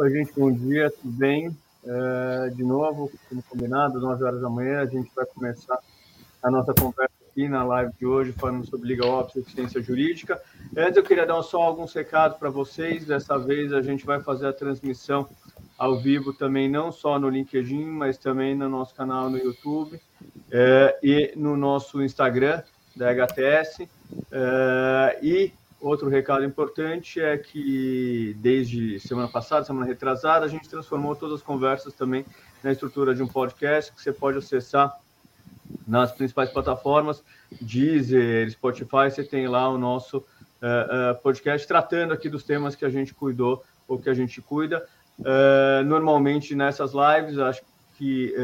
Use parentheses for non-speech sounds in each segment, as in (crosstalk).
Oi, gente, bom dia, tudo bem? É, de novo, como combinado, 9 horas da manhã, a gente vai começar a nossa conversa aqui na live de hoje, falando sobre Liga Ops e eficiência jurídica. Antes, eu queria dar só alguns recados para vocês. Dessa vez, a gente vai fazer a transmissão ao vivo também, não só no LinkedIn, mas também no nosso canal no YouTube é, e no nosso Instagram da HTS. É, e Outro recado importante é que desde semana passada, semana retrasada, a gente transformou todas as conversas também na estrutura de um podcast que você pode acessar nas principais plataformas, Deezer, Spotify, você tem lá o nosso uh, uh, podcast tratando aqui dos temas que a gente cuidou ou que a gente cuida. Uh, normalmente nessas lives, acho que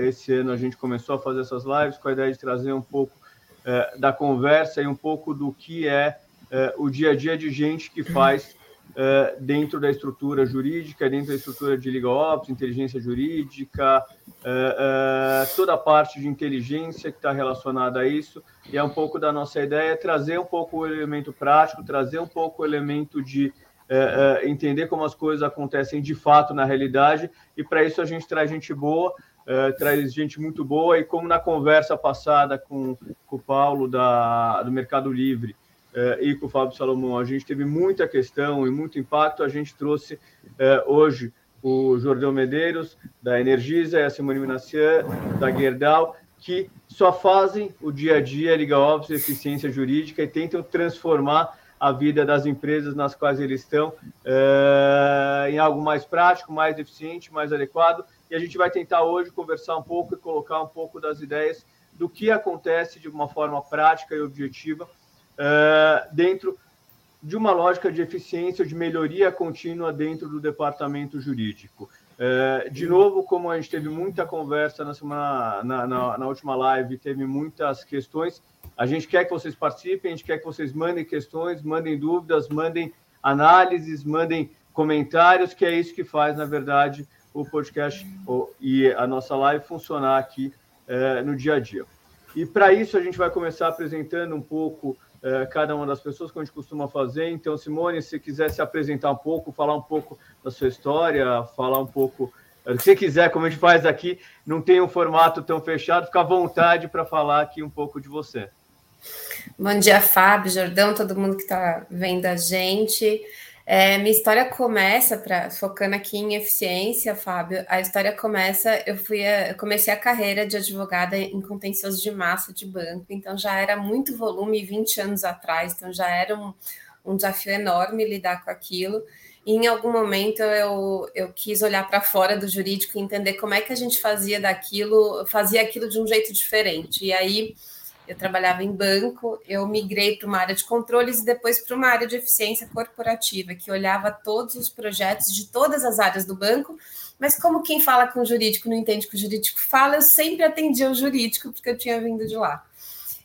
esse ano a gente começou a fazer essas lives com a ideia de trazer um pouco da conversa e um pouco do que é uh, o dia a dia de gente que faz uh, dentro da estrutura jurídica, dentro da estrutura de Liga Ops, inteligência jurídica, uh, toda a parte de inteligência que está relacionada a isso. E é um pouco da nossa ideia trazer um pouco o elemento prático, trazer um pouco o elemento de entender como as coisas acontecem de fato na realidade. E para isso a gente traz gente boa. Traz gente muito boa, e como na conversa passada com, com o Paulo da, do Mercado Livre, eh, e com o Fábio Salomão. A gente teve muita questão e muito impacto. A gente trouxe eh, hoje o Jordão Medeiros, da Energisa, e a Simone Minassian, da Gerdau, que só fazem o dia a dia Liga Ops eficiência jurídica e tentam transformar a vida das empresas nas quais eles estão eh, em algo mais prático, mais eficiente, mais adequado. E a gente vai tentar hoje conversar um pouco e colocar um pouco das ideias do que acontece de uma forma prática e objetiva uh, dentro de uma lógica de eficiência, de melhoria contínua dentro do departamento jurídico. Uh, de novo, como a gente teve muita conversa na, semana, na, na, na última live, teve muitas questões, a gente quer que vocês participem, a gente quer que vocês mandem questões, mandem dúvidas, mandem análises, mandem comentários, que é isso que faz, na verdade, o podcast e a nossa live funcionar aqui uh, no dia a dia. E para isso a gente vai começar apresentando um pouco cada uma das pessoas, como a gente costuma fazer. Então, Simone, se quiser se apresentar um pouco, falar um pouco da sua história, falar um pouco. Se você quiser, como a gente faz aqui, não tem um formato tão fechado, fica à vontade para falar aqui um pouco de você. Bom dia, Fábio, Jordão, todo mundo que está vendo a gente. É, minha história começa, pra, focando aqui em eficiência, Fábio, a história começa, eu fui a, eu comecei a carreira de advogada em contencioso de massa de banco, então já era muito volume 20 anos atrás, então já era um, um desafio enorme lidar com aquilo. E em algum momento eu, eu quis olhar para fora do jurídico e entender como é que a gente fazia daquilo, fazia aquilo de um jeito diferente. E aí eu trabalhava em banco, eu migrei para uma área de controles e depois para uma área de eficiência corporativa, que olhava todos os projetos de todas as áreas do banco, mas como quem fala com o jurídico não entende o que o jurídico fala, eu sempre atendia o jurídico, porque eu tinha vindo de lá.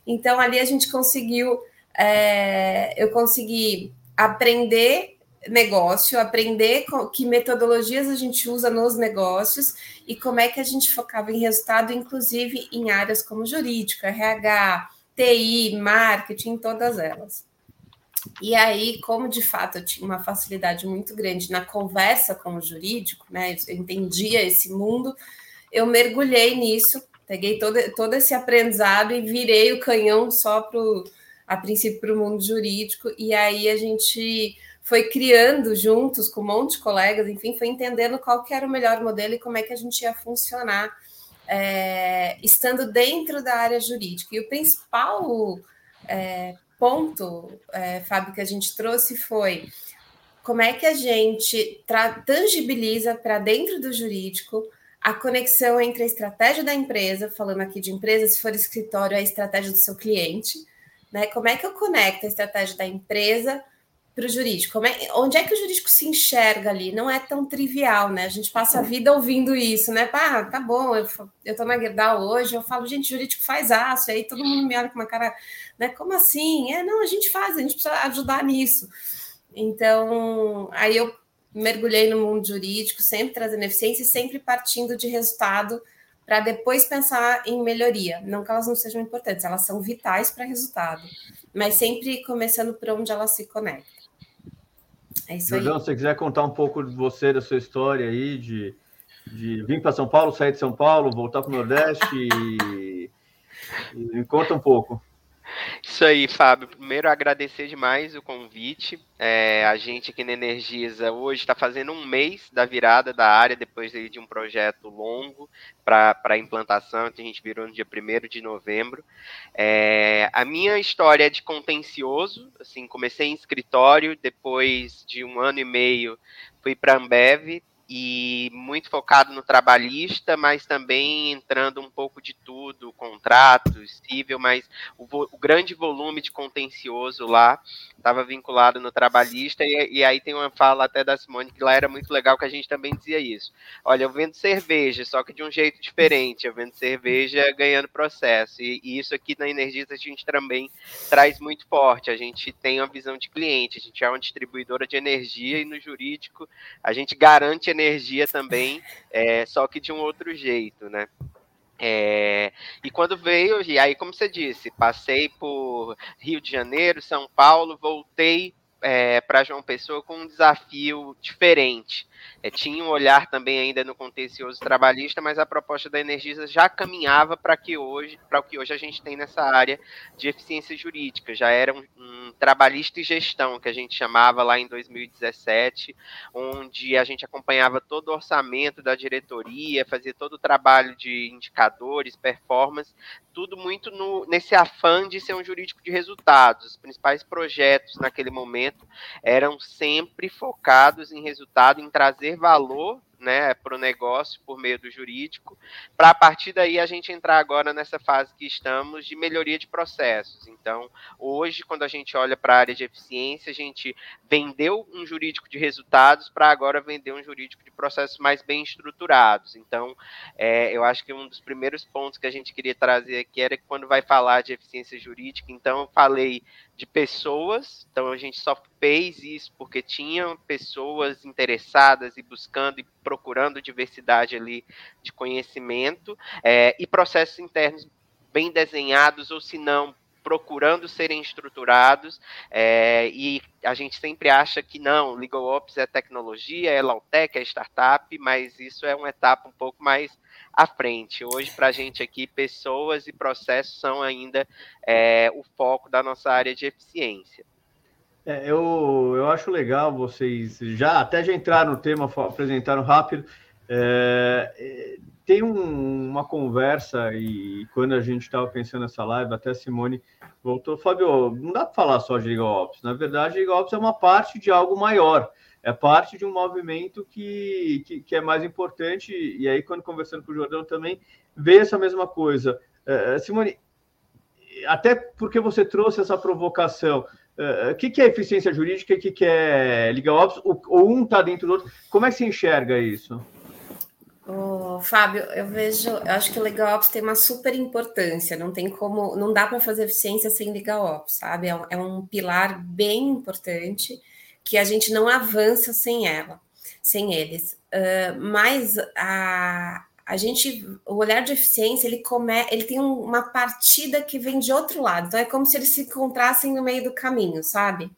Então, ali a gente conseguiu, é, eu consegui aprender negócio, aprender que metodologias a gente usa nos negócios e como é que a gente focava em resultado, inclusive em áreas como jurídico, RH, TI, marketing, todas elas. E aí, como de fato eu tinha uma facilidade muito grande na conversa com o jurídico, né? Eu entendia esse mundo, eu mergulhei nisso, peguei todo, todo esse aprendizado e virei o canhão só para a princípio para o mundo jurídico, e aí a gente foi criando juntos com um monte de colegas, enfim, foi entendendo qual que era o melhor modelo e como é que a gente ia funcionar é, estando dentro da área jurídica. E o principal é, ponto, é, Fábio, que a gente trouxe foi como é que a gente tangibiliza para dentro do jurídico a conexão entre a estratégia da empresa, falando aqui de empresa, se for escritório, a estratégia do seu cliente, né? Como é que eu conecto a estratégia da empresa para o jurídico? É, onde é que o jurídico se enxerga ali? Não é tão trivial, né? A gente passa a vida ouvindo isso, né? Ah, tá bom, eu, eu tô na Gerdau hoje, eu falo, gente, jurídico faz aço, aí todo mundo me olha com uma cara, né? Como assim? É, não, a gente faz, a gente precisa ajudar nisso. Então, aí eu mergulhei no mundo jurídico, sempre trazendo eficiência e sempre partindo de resultado para depois pensar em melhoria. Não que elas não sejam importantes, elas são vitais para resultado, mas sempre começando por onde elas se conectam. É isso Jordão, aí. se você quiser contar um pouco de você, da sua história aí, de, de vir para São Paulo, sair de São Paulo, voltar para o Nordeste e, e conta um pouco. Isso aí, Fábio. Primeiro, agradecer demais o convite. É, a gente aqui na Energisa hoje está fazendo um mês da virada da área, depois de um projeto longo para implantação, então a gente virou no dia 1 de novembro. É, a minha história é de contencioso, assim, comecei em escritório, depois de um ano e meio fui para a Ambev, e muito focado no trabalhista, mas também entrando um pouco de tudo, contratos, civil, mas o, o grande volume de contencioso lá estava vinculado no trabalhista, e, e, aí tem uma fala até da Simone que lá era muito legal que a gente também dizia isso. Olha, eu vendo cerveja, só que de um jeito diferente, eu vendo cerveja ganhando processo, e, e isso aqui na Energisa a gente também traz muito forte, a gente tem uma visão de cliente, a gente é uma distribuidora de energia e no jurídico a gente garante energia também, é, só que de um outro jeito, né? É, e quando veio, e aí, como você disse, passei por Rio de Janeiro, São Paulo, voltei é, para João Pessoa com um desafio diferente. É, tinha um olhar também ainda no contencioso trabalhista, mas a proposta da Energisa já caminhava para que hoje, para o que hoje a gente tem nessa área de eficiência jurídica. Já era um, um, trabalhista e gestão que a gente chamava lá em 2017, onde a gente acompanhava todo o orçamento da diretoria, fazia todo o trabalho de indicadores, performance, tudo muito no, nesse afã de ser um jurídico de resultados. Os principais projetos naquele momento eram sempre focados em resultado, em trazer valor né, para o negócio por meio do jurídico, para a partir daí a gente entrar agora nessa fase que estamos de melhoria de processos. Então, hoje, quando a gente olha para a área de eficiência, a gente vendeu um jurídico de resultados para agora vender um jurídico de processos mais bem estruturados. Então, é, eu acho que um dos primeiros pontos que a gente queria trazer aqui era que quando vai falar de eficiência jurídica, então eu falei de pessoas, então a gente só fez isso porque tinham pessoas interessadas e buscando e procurando diversidade ali de conhecimento é, e processos internos bem desenhados ou se não procurando serem estruturados é, e a gente sempre acha que não, Legal Ops é tecnologia, é Lautec, é startup, mas isso é uma etapa um pouco mais à frente. Hoje, para a gente aqui, pessoas e processos são ainda é, o foco da nossa área de eficiência. É, eu, eu acho legal vocês já até já entraram no tema, apresentaram rápido. É, é, tem um, uma conversa e quando a gente estava pensando nessa live, até a Simone voltou, Fábio, não dá para falar só de Legal Ops. Na verdade, Legal Ops é uma parte de algo maior é parte de um movimento que, que, que, é mais importante. E aí, quando conversando com o Jordão também, vê essa mesma coisa. Uh, Simone, até porque você trouxe essa provocação. Uh, o que, que é eficiência jurídica e o que, que é legal ops? Ou um está dentro do outro? Como é que se enxerga isso? Oh, Fábio, eu vejo, eu acho que o Legal Ops tem uma super importância, não tem como, não dá para fazer eficiência sem Legal Ops, sabe? É um, é um pilar bem importante que a gente não avança sem ela, sem eles. Uh, mas a, a gente, o olhar de eficiência, ele come, ele tem uma partida que vem de outro lado. Então é como se eles se encontrassem no meio do caminho, sabe?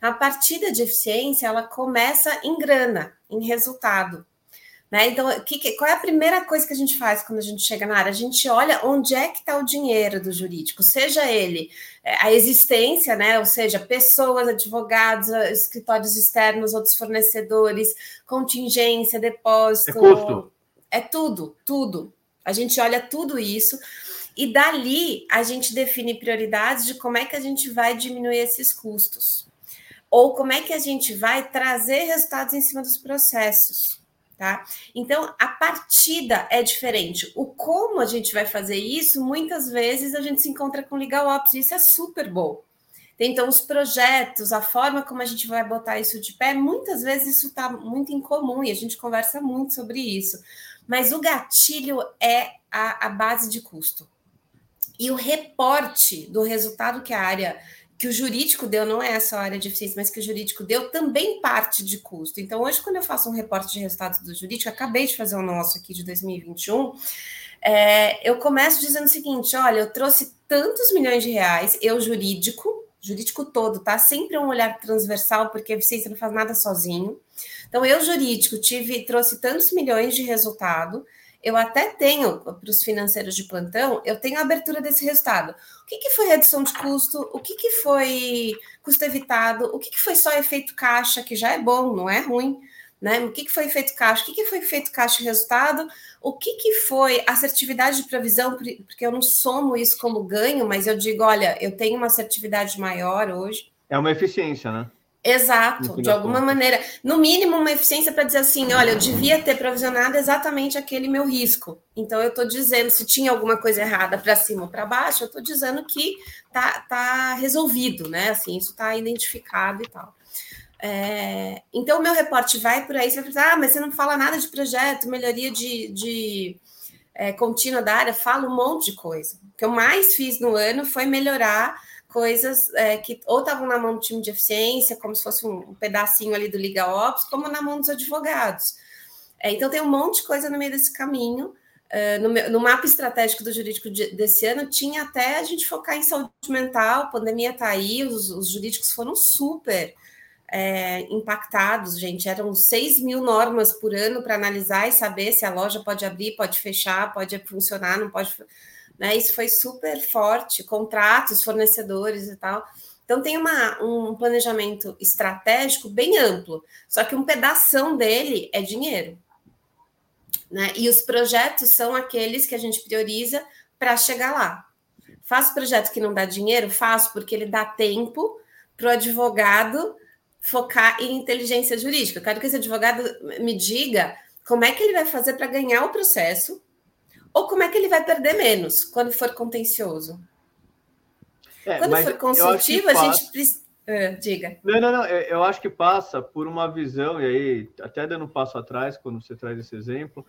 A partida de eficiência, ela começa em grana, em resultado. Né? Então, que, qual é a primeira coisa que a gente faz quando a gente chega na área? A gente olha onde é que está o dinheiro do jurídico, seja ele é, a existência, né? ou seja, pessoas, advogados, escritórios externos, outros fornecedores, contingência, depósito. É custo. É tudo, tudo. A gente olha tudo isso e dali a gente define prioridades de como é que a gente vai diminuir esses custos. Ou como é que a gente vai trazer resultados em cima dos processos tá? Então, a partida é diferente. O como a gente vai fazer isso, muitas vezes a gente se encontra com Legal Ops, e isso é super bom. Então, os projetos, a forma como a gente vai botar isso de pé, muitas vezes isso está muito incomum e a gente conversa muito sobre isso. Mas o gatilho é a, a base de custo. E o reporte do resultado que a área que o jurídico deu, não é essa área de eficiência, mas que o jurídico deu, também parte de custo. Então, hoje, quando eu faço um reporte de resultados do jurídico, acabei de fazer o nosso aqui de 2021, é, eu começo dizendo o seguinte: olha, eu trouxe tantos milhões de reais, eu jurídico, jurídico todo, tá? Sempre um olhar transversal, porque a eficiência não faz nada sozinho. Então, eu, jurídico, tive, trouxe tantos milhões de resultado, eu até tenho, para os financeiros de plantão, eu tenho a abertura desse resultado. O que, que foi redução de custo? O que, que foi custo evitado? O que, que foi só efeito caixa, que já é bom, não é ruim? Né? O que, que foi efeito caixa? O que, que foi efeito caixa e resultado? O que, que foi assertividade de provisão? Porque eu não somo isso como ganho, mas eu digo, olha, eu tenho uma assertividade maior hoje. É uma eficiência, né? Exato, de alguma conta. maneira. No mínimo, uma eficiência para dizer assim: olha, eu devia ter provisionado exatamente aquele meu risco. Então, eu estou dizendo, se tinha alguma coisa errada para cima ou para baixo, eu estou dizendo que tá, tá resolvido, né? Assim, isso está identificado e tal. É, então, o meu reporte vai por aí, você vai pensar, ah, mas você não fala nada de projeto, melhoria de, de é, contínua da área, fala um monte de coisa. O que eu mais fiz no ano foi melhorar coisas é, que ou estavam na mão do time de eficiência, como se fosse um, pedacinho ali do Liga Ops, como na mão dos advogados. É, então, tem um monte de coisa no meio desse caminho. Uh, no, no, mapa estratégico do jurídico de, desse ano, tinha até a gente focar em saúde mental, pandemia está aí, os, os jurídicos foram super é, impactados, gente. Eram 6 mil normas por ano para analisar e saber se a loja pode abrir, pode fechar, pode funcionar, não pode. Né? Isso foi super forte, contratos, fornecedores e tal. Então tem uma, um planejamento estratégico bem amplo, só que um pedaço dele é dinheiro. Né? E os projetos são aqueles que a gente prioriza para chegar lá. Faço projeto que não dá dinheiro? Faço, porque ele dá tempo para o advogado focar em inteligência jurídica. Eu quero que esse advogado me diga como é que ele vai fazer para ganhar o processo ou como é que ele vai perder menos quando for contencioso. É, quando for consultivo, a gente precisa. Uh, diga. Não, não, não. Eu acho que passa por uma visão, e aí, até dando um passo atrás, quando você traz esse exemplo,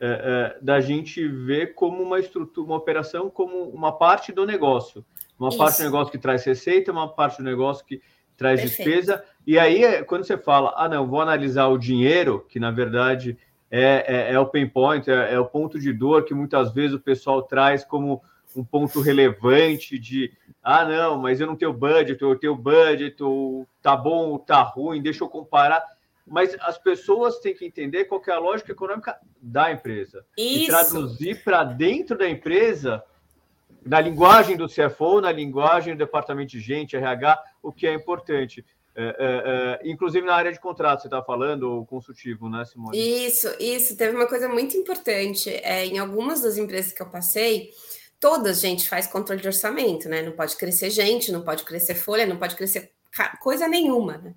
é, é, da gente ver como uma estrutura, uma operação como uma parte do negócio. Uma Isso. parte do negócio que traz receita, uma parte do negócio que traz Perfeito. despesa. E aí, quando você fala, ah, não, vou analisar o dinheiro, que na verdade é, é, é o pain point, é, é, o ponto de dor que muitas vezes o pessoal traz como um ponto relevante de, ah, não, mas eu não tenho budget, eu tenho budget, ou tá bom ou tá ruim, deixa eu comparar. Mas as pessoas têm que entender qual é a lógica econômica da empresa. Isso. E traduzir para dentro da empresa na linguagem do CFO, na linguagem do departamento de gente, RH, o que é importante. É, é, é, inclusive na área de contrato, você está falando, o consultivo, né, Simone? Isso, isso. Teve uma coisa muito importante. É, em algumas das empresas que eu passei, todas gente faz controle de orçamento, né? Não pode crescer gente, não pode crescer folha, não pode crescer coisa nenhuma, né?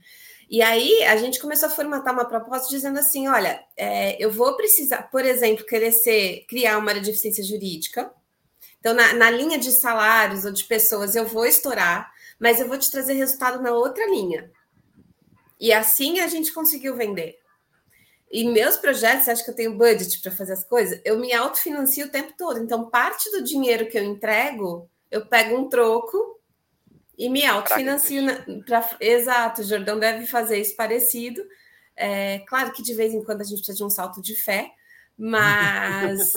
E aí a gente começou a formatar uma proposta dizendo assim: olha, é, eu vou precisar, por exemplo, ser, criar uma área de eficiência jurídica, então, na, na linha de salários ou de pessoas, eu vou estourar, mas eu vou te trazer resultado na outra linha. E assim a gente conseguiu vender. E meus projetos, acho que eu tenho budget para fazer as coisas, eu me autofinancio o tempo todo. Então, parte do dinheiro que eu entrego, eu pego um troco e me autofinancio. Pra, exato, o Jordão deve fazer isso parecido. É, claro que de vez em quando a gente precisa de um salto de fé, (laughs) mas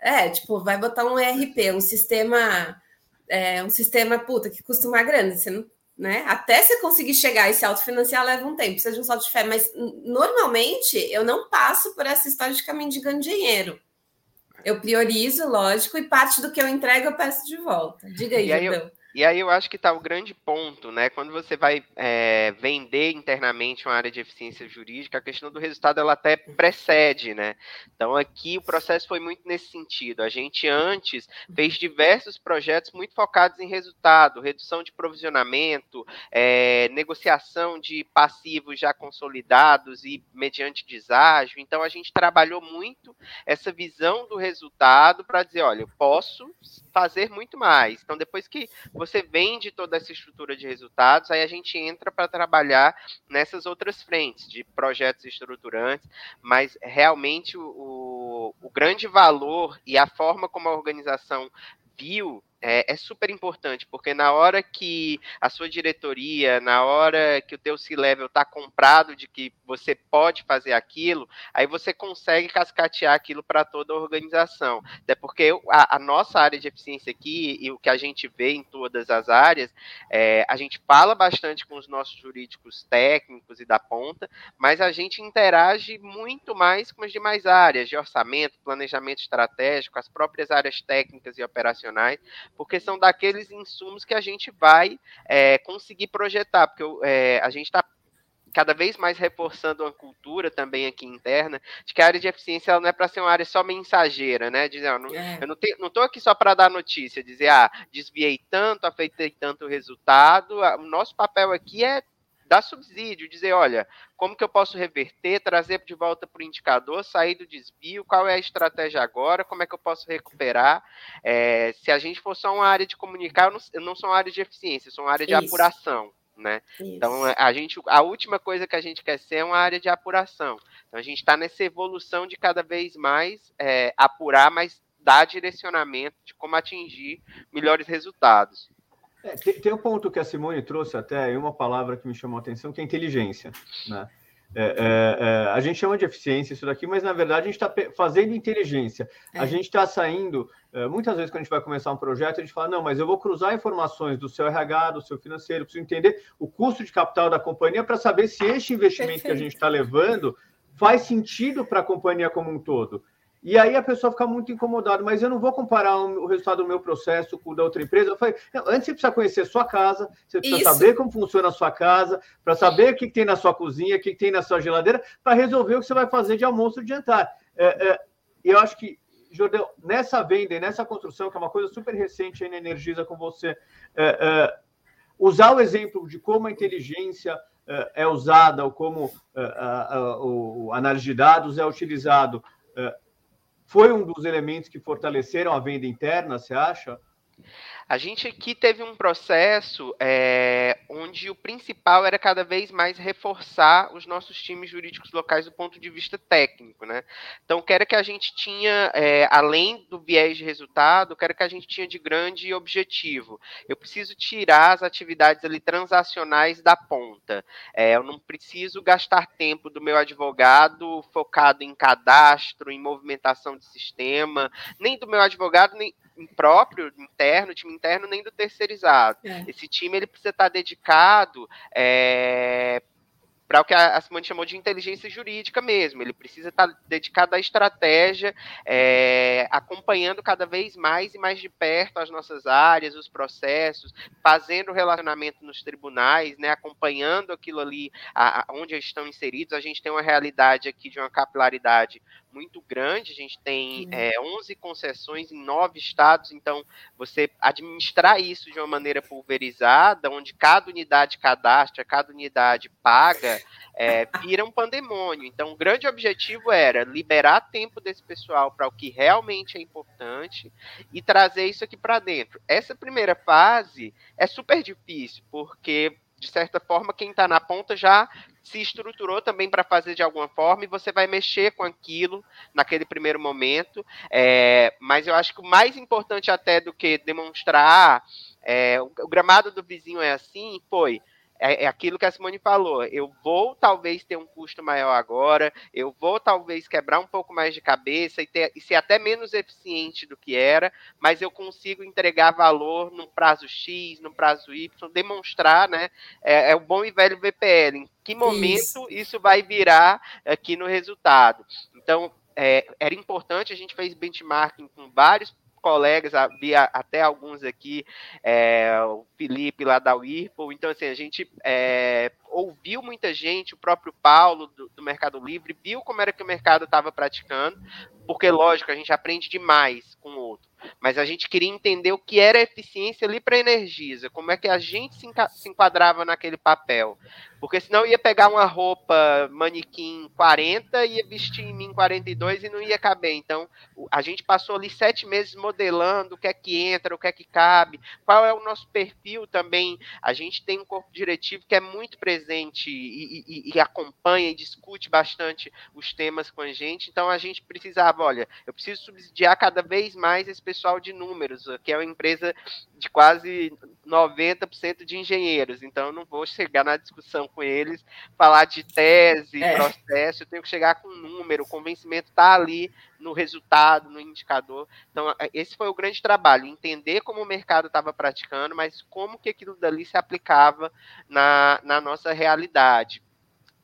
é, tipo, vai botar um ERP, um sistema, é, um sistema puta que custa uma grana, você não, né? Até você conseguir chegar e se autofinanciar leva um tempo, precisa de um salto de fé, mas normalmente eu não passo por essa história de caminho de ganho de dinheiro. Eu priorizo, lógico, e parte do que eu entrego eu peço de volta. Diga aí, e eu, e aí eu acho que está o grande ponto, né? Quando você vai é, vender internamente uma área de eficiência jurídica, a questão do resultado ela até precede, né? Então aqui o processo foi muito nesse sentido. A gente antes fez diversos projetos muito focados em resultado, redução de provisionamento, é, negociação de passivos já consolidados e mediante deságio. Então a gente trabalhou muito essa visão do resultado para dizer, olha, eu posso fazer muito mais. Então depois que você vende toda essa estrutura de resultados, aí a gente entra para trabalhar nessas outras frentes de projetos estruturantes, mas realmente o, o, grande valor e a forma como a organização viu é, é, super importante, porque na hora que a sua diretoria, na hora que o teu C-Level está comprado de que você pode fazer aquilo, aí você consegue cascatear aquilo para toda a organização. Até porque a, a, nossa área de eficiência aqui, e o que a gente vê em todas as áreas, é, a gente fala bastante com os nossos jurídicos técnicos e da ponta, mas a gente interage muito mais com as demais áreas, de orçamento, planejamento estratégico, as próprias áreas técnicas e operacionais, porque são daqueles insumos que a gente vai é, conseguir projetar, porque é, a gente está cada vez mais reforçando uma cultura também aqui interna, de que a área de eficiência ela não é para ser uma área só mensageira, né? Dizer, não, é. eu não, tenho, não tô aqui só para dar notícia, dizer, ah, desviei tanto, afetei tanto o resultado. O nosso papel aqui é dar subsídio, dizer, olha, como que eu posso reverter, trazer de volta para o indicador, sair do desvio, qual é a estratégia agora, como é que eu posso recuperar. É, se a gente for só uma área de comunicar, eu não, eu não sou uma área de eficiência, eu sou uma área de Isso. apuração. Né? Então a gente, a última coisa que a gente quer ser é uma área de apuração. Então a gente está nessa evolução de cada vez mais é, apurar, mas dar direcionamento de como atingir melhores resultados. É, tem, tem um ponto que a Simone trouxe até, e uma palavra que me chamou a atenção, que é inteligência. Né? É, é, é, a gente chama de eficiência isso daqui, mas na verdade a gente está fazendo inteligência. É. A gente está saindo, é, muitas vezes quando a gente vai começar um projeto, a gente fala, não, mas eu vou cruzar informações do seu RH, do seu financeiro, preciso entender o custo de capital da companhia para saber se este investimento Perfeito. que a gente está levando faz sentido para a companhia como um todo. E aí a pessoa fica muito incomodada, mas eu não vou comparar o resultado do meu processo com o da outra empresa. Eu falei, antes você precisa conhecer a sua casa, você precisa Isso. saber como funciona a sua casa, para saber o que, que, tem na sua cozinha, o que, que tem na sua geladeira, para resolver o que você vai fazer de almoço e de jantar. É, é, eu acho que, Jordão, nessa venda e nessa construção, que é uma coisa super recente aí na Energisa com você, é, é usar o exemplo de como a inteligência é, é usada, ou como é, a, a, o análise de dados é utilizado foi um dos elementos que fortaleceram a venda interna, você acha? A gente aqui teve um processo é, onde o principal era cada vez mais reforçar os nossos times jurídicos locais do ponto de vista técnico, né? Então, que era que a gente tinha, é, além do viés de resultado, que era que a gente tinha de grande objetivo. Eu preciso tirar as atividades ali transacionais da ponta. É, eu não preciso gastar tempo do meu advogado focado em cadastro, em movimentação de sistema, nem do meu advogado, nem próprio, interno, time interno, nem do terceirizado. É. Esse time ele precisa estar dedicado é, para o que a Simone chamou de inteligência jurídica mesmo. Ele precisa estar dedicado à estratégia, é, acompanhando cada vez mais e mais de perto as nossas áreas, os processos, fazendo relacionamento nos tribunais, né, acompanhando aquilo ali a, a, onde estão inseridos. A gente tem uma realidade aqui de uma capilaridade muito grande, a gente tem é, 11 concessões em nove estados, então você administrar isso de uma maneira pulverizada, onde cada unidade cadastra, cada unidade paga, é, vira um pandemônio. Então, o grande objetivo era liberar tempo desse pessoal para o que realmente é importante e trazer isso aqui para dentro. Essa primeira fase é super difícil, porque de certa forma, quem está na ponta já se estruturou também para fazer de alguma forma e você vai mexer com aquilo naquele primeiro momento. É, mas eu acho que o mais importante até do que demonstrar é, o, o gramado do vizinho é assim foi é, é, aquilo que a Simone falou. Eu vou talvez ter um custo maior agora, eu vou talvez quebrar um pouco mais de cabeça e, ter, e ser até menos eficiente do que era, mas eu consigo entregar valor no prazo X, no prazo Y, demonstrar, né? É, é o bom e velho VPL. Em que momento isso, isso vai virar aqui no resultado? Então, é, era importante, a gente fez benchmarking com vários colegas, havia até alguns aqui, é, o Felipe lá da Whirlpool, então assim, a gente é, ouviu muita gente, o próprio Paulo do, do Mercado Livre, viu como era que o mercado estava praticando, porque lógico, a gente aprende demais com o outro, mas a gente queria entender o que era eficiência ali para a Energisa, como é que a gente se, se enquadrava naquele papel, Porque senão ia pegar uma roupa manequim 40, ia vestir em mim 42 e não ia caber. Então, a gente passou ali sete meses modelando o que é que entra, o que é que cabe, qual é o nosso perfil também. A gente tem um corpo diretivo que é muito presente e, e, e acompanha e discute bastante os temas com a gente. Então, a gente precisava, olha, eu preciso subsidiar cada vez mais esse pessoal de números, que é uma empresa de quase 90% de engenheiros. Então, eu não vou chegar na discussão com eles, falar de tese, é. processo, eu tenho que chegar com um número, o convencimento está ali no resultado, no indicador. Então, esse foi o grande trabalho, entender como o mercado estava praticando, mas como que aquilo dali se aplicava na, na nossa realidade.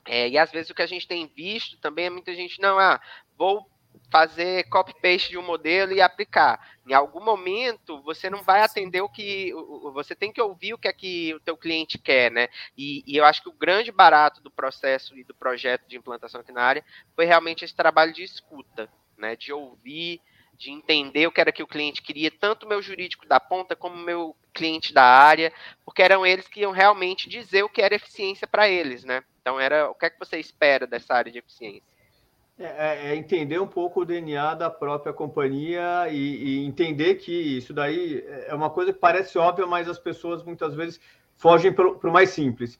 É, e às vezes o que a gente tem visto também é muita gente, não, ah, vou fazer copy-paste de um modelo e aplicar. Em algum momento, você não vai atender o que. Você tem que ouvir o que é que o teu cliente quer, né? E, e, eu acho que o grande barato do processo e do projeto de implantação aqui na área foi realmente esse trabalho de escuta, né? De ouvir, de entender o que era que o cliente queria, tanto meu jurídico da ponta como meu cliente da área, porque eram eles que iam realmente dizer o que era eficiência para eles, né? Então era o que é que você espera dessa área de eficiência? É, é, é, entender um pouco o DNA da própria companhia e, e, entender que isso daí é uma coisa que parece óbvia, mas as pessoas muitas vezes fogem para o mais simples.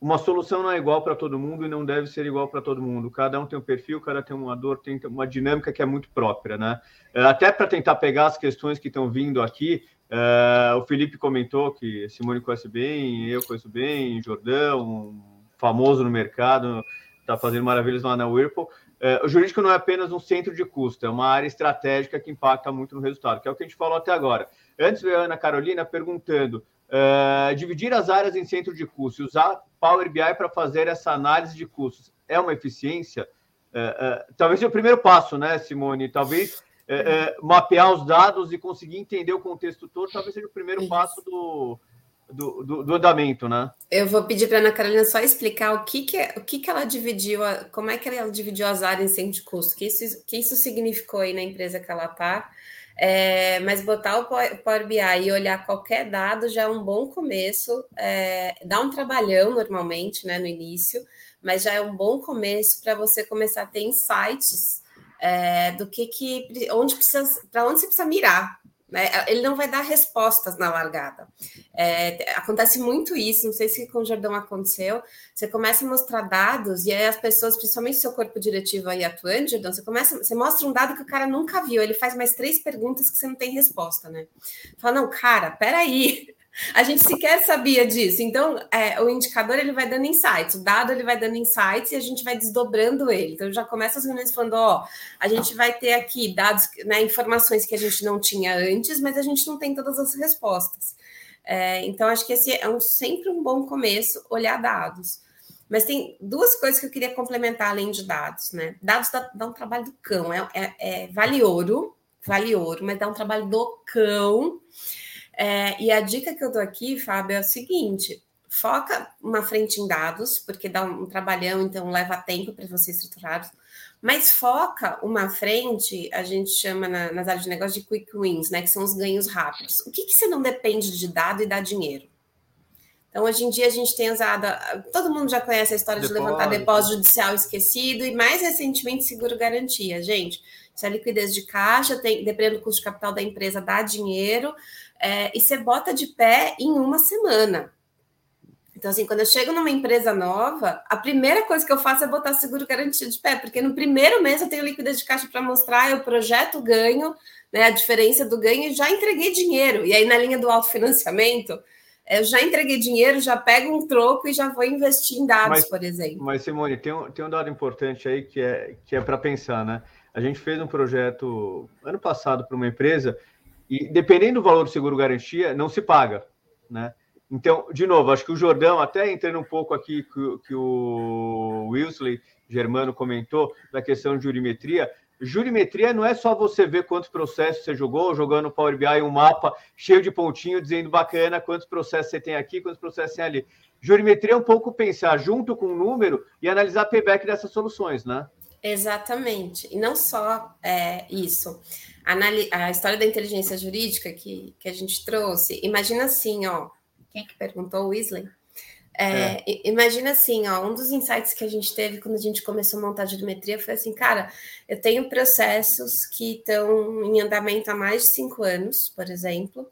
Uma solução não é igual para todo mundo e não deve ser igual para todo mundo. Cada um tem um perfil, cada tem uma dor, tem uma dinâmica que é muito própria, né? É, até para tentar pegar as questões que estão vindo aqui, é, o Felipe comentou que Simone conhece bem, eu conheço bem, Jordão, famoso no mercado, está fazendo maravilhas lá na Whirlpool. É, o jurídico não é apenas um centro de custo, é uma área estratégica que impacta muito no resultado, que é o que a gente falou até agora. Antes veio a Ana Carolina perguntando: é, dividir as áreas em centro de custo e usar Power BI para fazer essa análise de custos é uma eficiência? É, é talvez seja o primeiro passo, né, Simone? Talvez mapear os dados e conseguir entender o contexto todo, talvez seja o primeiro passo do, do, do, do, andamento, né? Eu vou pedir para a Ana Carolina só explicar o que, que, é, o que, que ela dividiu, como é que ela dividiu as áreas em centro de custo, que isso, que isso significou aí na empresa que ela está. É, mas botar o Power BI e olhar qualquer dado já é um bom começo. É, dá um trabalhão normalmente, né, no início, mas já é um bom começo para você começar a ter insights é, do que que onde precisa para onde você precisa mirar? Ele não vai dar respostas na largada. É, acontece muito isso, não sei se com o Jordão aconteceu. Você começa a mostrar dados, e aí as pessoas, principalmente seu corpo diretivo aí atuante, Jordão, você começa, você mostra um dado que o cara nunca viu, ele faz mais três perguntas que você não tem resposta, né? Fala, não, cara, peraí, a gente sequer sabia disso. Então, é, o indicador ele vai dando insights, o dado ele vai dando insights e a gente vai desdobrando ele. Então, já começa as reuniões falando: ó, a gente vai ter aqui dados, né, informações que a gente não tinha antes, mas a gente não tem todas as respostas. É, então, acho que esse é um, sempre um bom começo olhar dados. Mas tem duas coisas que eu queria complementar além de dados, né? Dados dá, dá um trabalho do cão, é, é, é vale ouro, vale ouro, mas dá um trabalho do cão. É, e a dica que eu dou aqui, Fábio, é o seguinte: foca uma frente em dados, porque dá um, trabalhão, então leva tempo para você estruturar. Mas foca uma frente, a gente chama na, nas áreas de negócio de quick wins, né? Que são os ganhos rápidos. O que, que você não depende de dado e dá dinheiro? Então, hoje em dia, a gente tem usado. Todo mundo já conhece a história depósito. de levantar depósito judicial esquecido e, mais recentemente, seguro garantia. Gente, se a liquidez de caixa, tem, dependendo do custo de capital da empresa, dá dinheiro é, e você bota de pé em uma semana. Então, assim, quando eu chego numa empresa nova, a primeira coisa que eu faço é botar seguro garantido de pé, porque no primeiro mês eu tenho liquidez de caixa para mostrar, eu projeto o ganho, né, a diferença do ganho e já entreguei dinheiro. E aí, na linha do autofinanciamento, eu já entreguei dinheiro, já pego um troco e já vou investir em dados, mas, por exemplo. Mas, Simone, tem um, tem um dado importante aí que é, que é para pensar, né? A gente fez um projeto ano passado para uma empresa e dependendo do valor do seguro garantia, não se paga, né? Então, de novo, acho que o Jordão, até entrando um pouco aqui que, que o Wilsley Germano comentou da questão de jurimetria, jurimetria não é só você ver quantos processos você jogou, jogando no Power BI um mapa cheio de pontinho dizendo bacana quantos processos você tem aqui, quantos processos tem ali. Jurimetria é um pouco pensar junto com o número e analisar payback dessas soluções, né? Exatamente. E não só é, isso. A, a história da inteligência jurídica que, que a gente trouxe, imagina assim, ó. Quem é que perguntou? Weasley? É, é. Imagina assim, ó, um dos insights que a gente teve quando a gente começou a montar a geometria foi assim, cara, eu tenho processos que estão em andamento há mais de cinco anos, por exemplo,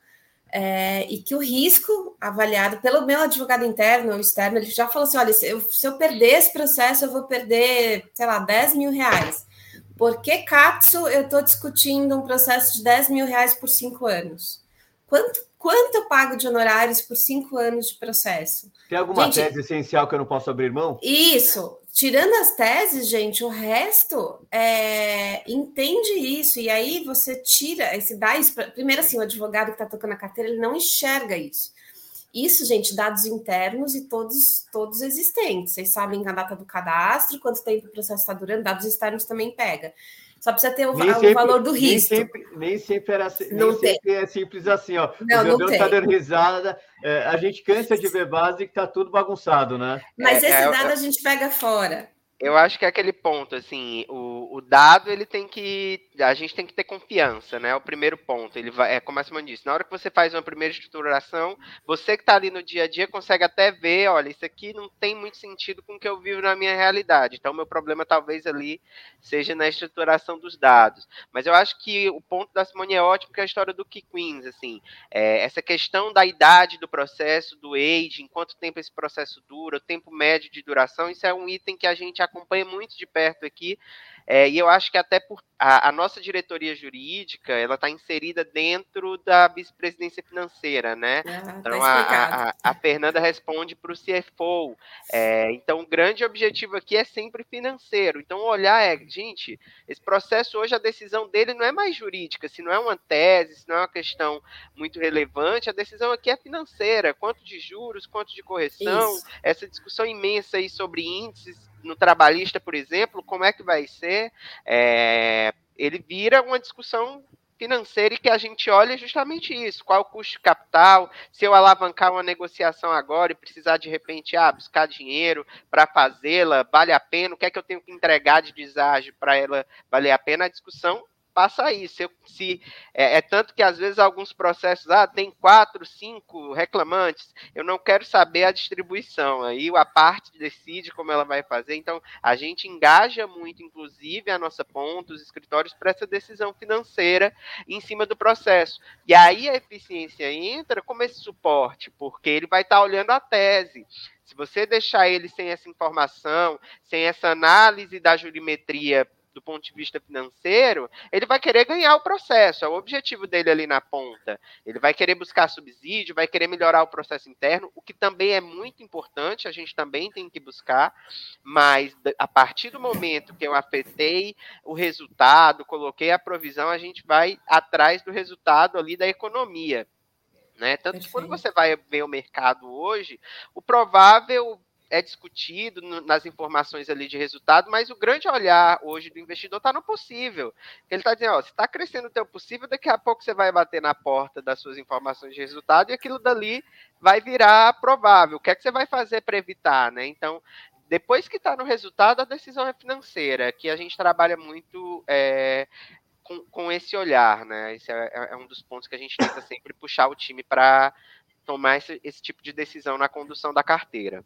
é, e que o risco avaliado pelo meu advogado interno ou externo, ele já falou assim: olha, se eu, se eu perder esse processo, eu vou perder, sei lá, 10 mil reais. Por que, Katsu, eu estou discutindo um processo de 10 mil reais por cinco anos? Quanto, quanto eu pago de honorários por cinco anos de processo? Tem alguma gente, tese essencial que eu não posso abrir mão? Isso. Tirando as teses, gente, o resto é, entende isso. E aí você tira, esse dá isso. Primeiro, assim, o advogado que está tocando a carteira, ele não enxerga isso. Isso, gente, dados internos e todos, todos existentes. Vocês sabem a data do cadastro, quanto tempo o processo está durando, dados externos também pega. Só precisa ter o, o sempre, valor do risco. Nem sempre, nem sempre, era, não nem sempre é simples assim, ó. Não, o não está dando risada. É, a gente cansa de ver base que está tudo bagunçado, né? Mas é, esse é, dado a gente pega fora. Eu acho que é aquele ponto, assim, o, o dado ele tem que. A gente tem que ter confiança, né? O primeiro ponto. Ele vai, é como a Simone disse, na hora que você faz uma primeira estruturação, você que está ali no dia a dia consegue até ver, olha, isso aqui não tem muito sentido com o que eu vivo na minha realidade. Então, meu problema talvez ali seja na estruturação dos dados. Mas eu acho que o ponto da Simone é ótimo, que é a história do Key Queens, assim. É, essa questão da idade do processo, do age, em quanto tempo esse processo dura, o tempo médio de duração, isso é um item que a gente acompanha muito de perto aqui, é, e eu acho que até por a, a nossa diretoria jurídica, ela está inserida dentro da vice-presidência financeira, né? Ah, tá então a, a, a, Fernanda responde para o CFO. É, então o grande objetivo aqui é sempre financeiro. Então olhar é, gente, esse processo hoje a decisão dele não é mais jurídica, se não é uma tese, se não é uma questão muito relevante, a decisão aqui é financeira, quanto de juros, quanto de correção, Isso. essa discussão imensa aí sobre índices no trabalhista, por exemplo, como é que vai ser? É, ele vira uma discussão financeira e que a gente olha justamente isso, qual o custo de capital, se eu alavancar uma negociação agora e precisar de repente ah, buscar dinheiro para fazê-la, vale a pena, o que é que eu tenho que entregar de deságio para ela valer a pena, a discussão passa isso. Eu, se, é, é, tanto que às vezes alguns processos, ah, tem quatro, cinco reclamantes, eu não quero saber a distribuição. Aí a parte decide como ela vai fazer. Então, a gente engaja muito, inclusive, a nossa ponta, os escritórios, para essa decisão financeira em cima do processo. E aí a eficiência entra como esse suporte, porque ele vai estar tá olhando a tese. Se você deixar ele sem essa informação, sem essa análise da jurimetria do ponto de vista financeiro, ele vai querer ganhar o processo, é o objetivo dele ali na ponta. Ele vai querer buscar subsídio, vai querer melhorar o processo interno, o que também é muito importante, a gente também tem que buscar, mas a partir do momento que eu afetei o resultado, coloquei a provisão, a gente vai atrás do resultado ali da economia. Né? Tanto que quando você vai ver o mercado hoje, o provável é discutido nas informações ali de resultado, mas o grande olhar hoje do investidor está no possível. Ele está dizendo, ó, se está crescendo o teu possível, daqui a pouco você vai bater na porta das suas informações de resultado e aquilo dali vai virar provável. O que é que você vai fazer para evitar, né? Então, depois que está no resultado, a decisão é financeira, que a gente trabalha muito é, com, com, esse olhar, né? Esse é, é, um dos pontos que a gente tenta sempre puxar o time para tomar esse, esse tipo de decisão na condução da carteira.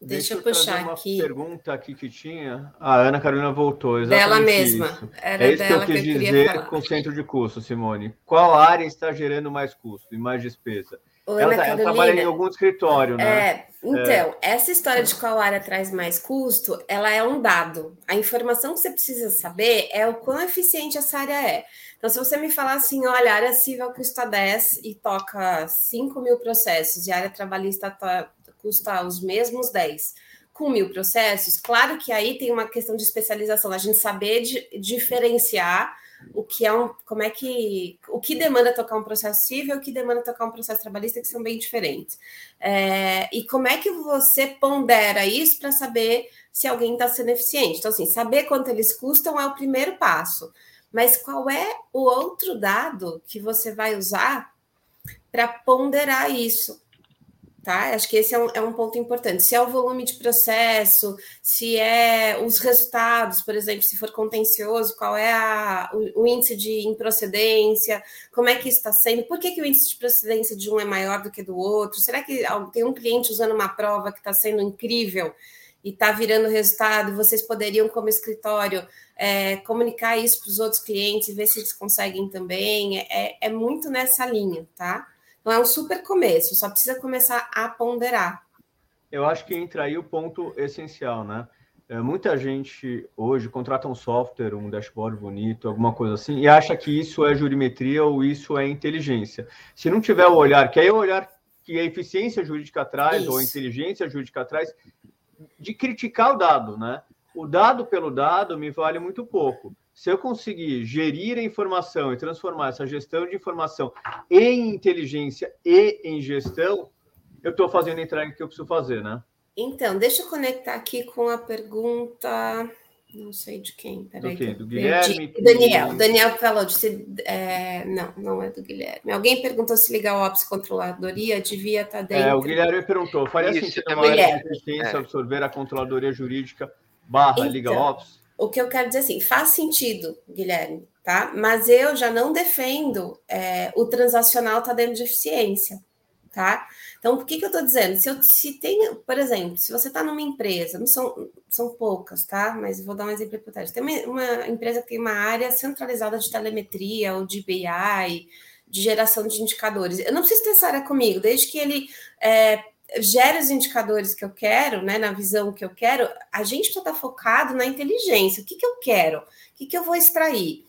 Deixa, Deixa eu puxar uma aqui. pergunta aqui que tinha. A Ana Carolina voltou. Dela mesma. Isso. Era é isso dela que eu quis que eu dizer com centro de custo, Simone. Qual área está gerando mais custo e mais despesa? Ô, ela, ela trabalha em algum escritório, né? É, então, é. essa história de qual área traz mais custo, ela é um dado. A informação que você precisa saber é o quão eficiente essa área é. Então, se você me falar assim, olha, a área civil custa 10 e toca 5 mil processos, e a área trabalhista custa os mesmos 10 com mil processos, claro que aí tem uma questão de especialização, a gente saber de, diferenciar o que é um, como é que, o que demanda tocar um processo civil, o que demanda tocar um processo trabalhista, que são bem diferentes. É, e como é que você pondera isso para saber se alguém está sendo eficiente? Então, assim, saber quanto eles custam é o primeiro passo. Mas qual é o outro dado que você vai usar para ponderar isso? Tá? Acho que esse é um, é um, ponto importante. Se é o volume de processo, se é os resultados, por exemplo, se for contencioso, qual é a, o, o, índice de improcedência, como é que está sendo, por que, que o índice de procedência de um é maior do que do outro? Será que tem um cliente usando uma prova que está sendo incrível e está virando resultado? Vocês poderiam, como escritório, é, comunicar isso para os outros clientes e ver se eles conseguem também. É, é muito nessa linha, tá? Então é um super começo, só precisa começar a ponderar. Eu acho que entra aí o ponto essencial, né? É, muita gente hoje contrata um software, um dashboard bonito, alguma coisa assim, e acha que isso é jurimetria ou isso é inteligência. Se não tiver o olhar, que aí é o olhar que a eficiência jurídica traz, isso. ou a inteligência jurídica traz, de criticar o dado, né? O dado pelo dado me vale muito pouco se eu conseguir gerir a informação e transformar essa gestão de informação em inteligência e em gestão, eu estou fazendo a entrega que eu preciso fazer, né? Então, deixa eu conectar aqui com a pergunta. Não sei de quem, peraí. Do, quê? do Guilherme? Daniel. Daniel falou de se, é, não, não é do Guilherme. Alguém perguntou se ligar o Ops Controladoria devia estar tá dentro. É, o Guilherme perguntou: faria Isso, sentido uma área de é. absorver a controladoria jurídica barra então, Liga Ops? O que eu quero dizer assim, faz sentido, Guilherme, tá? Mas eu já não defendo é, o transacional tá dentro de eficiência, tá? Então, por que, que eu estou dizendo? Se, eu, se tem, por exemplo, se você está numa empresa, não são, são poucas, tá? Mas vou dar um exemplo hipotético. Tem uma, uma empresa que tem uma área centralizada de telemetria ou de BI, de geração de indicadores. Eu não preciso ter essa área comigo, desde que ele é, gere os indicadores que eu quero, né, na visão que eu quero, a gente estar focado na inteligência. O que, que eu quero? O que, que eu vou extrair?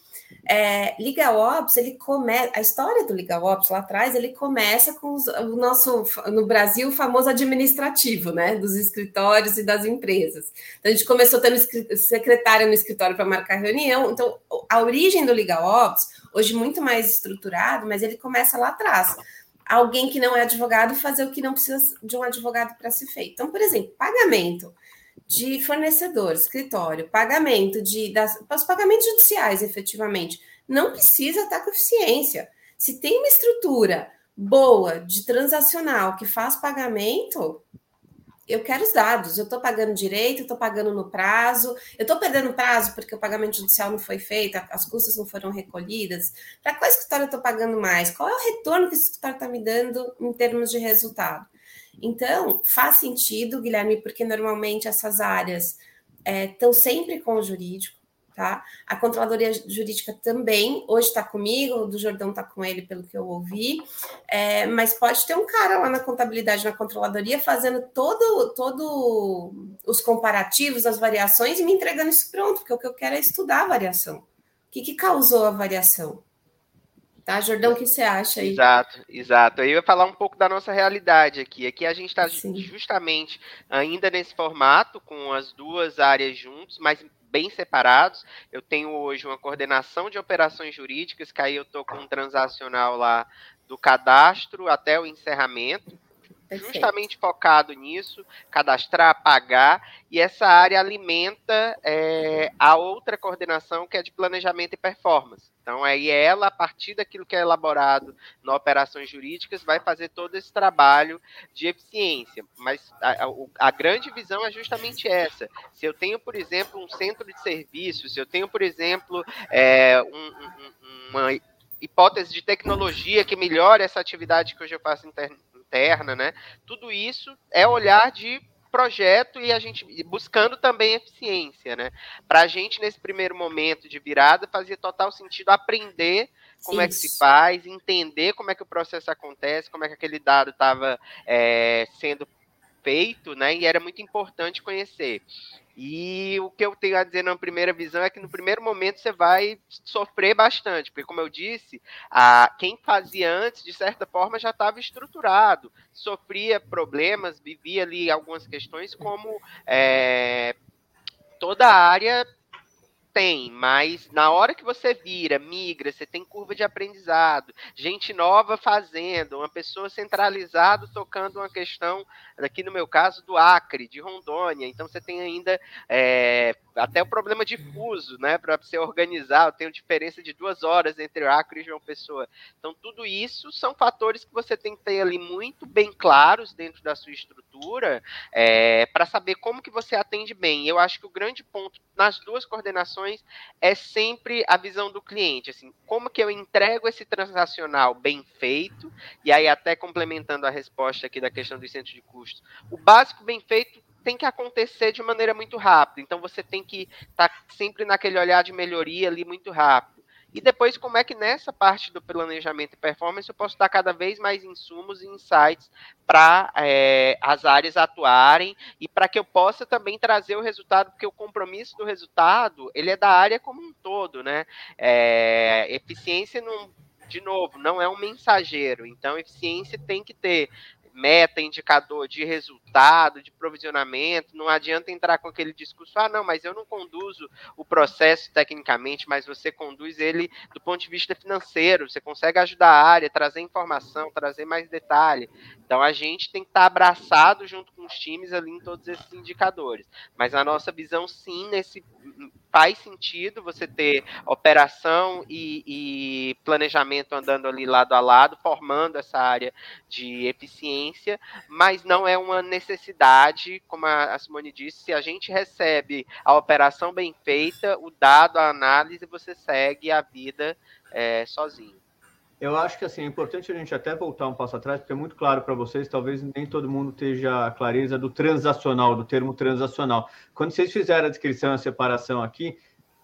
É, LegalOps, ele começa, a história do LegalOps lá atrás, ele começa com os, o nosso, no Brasil, o famoso administrativo, né, dos escritórios e das empresas. Então, a gente começou tendo secretária no escritório para marcar reunião, então, a origem do LegalOps, hoje muito mais estruturado, mas ele começa lá atrás alguém que não é advogado fazer o que não precisa de um advogado para ser feito. Então, por exemplo, pagamento de fornecedor, escritório, pagamento de das, os pagamentos judiciais, efetivamente, não precisa estar com eficiência. Se tem uma estrutura boa de transacional que faz pagamento, eu quero os dados. Eu estou pagando direito, estou pagando no prazo, eu estou perdendo prazo porque o pagamento judicial não foi feito, as custas não foram recolhidas. Para qual escritório eu estou pagando mais? Qual é o retorno que esse escritório está me dando em termos de resultado? Então, faz sentido, Guilherme, porque normalmente essas áreas estão é, sempre com o jurídico tá? A controladoria jurídica também, hoje está comigo, o do Jordão está com ele, pelo que eu ouvi, é, mas pode ter um cara lá na contabilidade, na controladoria, fazendo todo, todo os comparativos, as variações e me entregando isso pronto, porque o que eu quero é estudar a variação. O que, que causou a variação? Tá, Jordão, o que você acha aí? Exato, exato. Eu ia falar um pouco da nossa realidade aqui. Aqui a gente está justamente ainda nesse formato, com as duas áreas juntos, mas bem separados. Eu tenho hoje uma coordenação de operações jurídicas, que aí eu estou com um transacional lá do cadastro até o encerramento. Perfeito. justamente focado nisso, cadastrar, pagar, e essa área alimenta é, a outra coordenação que é de planejamento e performance. Então, aí ela, a partir daquilo que é elaborado na operações jurídicas, vai fazer todo esse trabalho de eficiência. Mas a, a, a grande visão é justamente essa. Se eu tenho, por exemplo, um centro de serviços, se eu tenho, por exemplo, é, um, um, uma hipótese de tecnologia que melhore essa atividade que hoje eu faço interna, interna, né? Tudo isso é olhar de projeto e a gente buscando também eficiência, né? Para a gente nesse primeiro momento de virada fazia total sentido aprender como Isso. é que se faz, entender como é que o processo acontece, como é que aquele dado estava é, sendo feito, né? E era muito importante conhecer. E o que eu tenho a dizer na primeira visão é que no primeiro momento você vai sofrer bastante, porque como eu disse, a, quem fazia antes, de certa forma, já estava estruturado, sofria problemas, vivia ali algumas questões, como é, toda a área tem, mas na hora que você vira, migra, você tem curva de aprendizado, gente nova fazendo, uma pessoa centralizada tocando uma questão, aqui no meu caso, do Acre, de Rondônia. Então você tem ainda é, até o problema difuso, né? Para você organizar, eu tenho diferença de duas horas entre Acre e João Pessoa. Então, tudo isso são fatores que você tem que ter ali muito bem claros dentro da sua estrutura é, para saber como que você atende bem. Eu acho que o grande ponto nas duas coordenações é sempre a visão do cliente, assim, como que eu entrego esse transacional bem feito, e aí até complementando a resposta aqui da questão do centro de custos, o básico bem feito tem que acontecer de maneira muito rápida. Então você tem que estar tá sempre naquele olhar de melhoria ali muito rápido. E depois, como é que nessa parte do planejamento e performance eu posso dar cada vez mais insumos e insights para é, as áreas atuarem e para que eu possa também trazer o resultado, porque o compromisso do resultado ele é da área como um todo, né? É, eficiência não de novo, não é um mensageiro. Então, eficiência tem que ter meta, indicador de resultado, de provisionamento. Não adianta entrar com aquele discurso, ah, não, mas eu não conduzo o processo tecnicamente, mas você conduz ele do ponto de vista financeiro. Você consegue ajudar a área, trazer informação, trazer mais detalhe. Então a gente tem que estar abraçado junto com os times ali em todos esses indicadores. Mas a nossa visão, sim, nesse faz sentido você ter operação e, e, planejamento andando ali lado a lado, formando essa área de eficiência, mas não é uma necessidade, como a Simone disse, se a gente recebe a operação bem feita, o dado, a análise, você segue a vida é, sozinho. Eu acho que assim, é importante a gente até voltar um passo atrás, porque é muito claro para vocês, talvez nem todo mundo esteja a clareza do transacional, do termo transacional. Quando vocês fizeram a descrição, a separação aqui,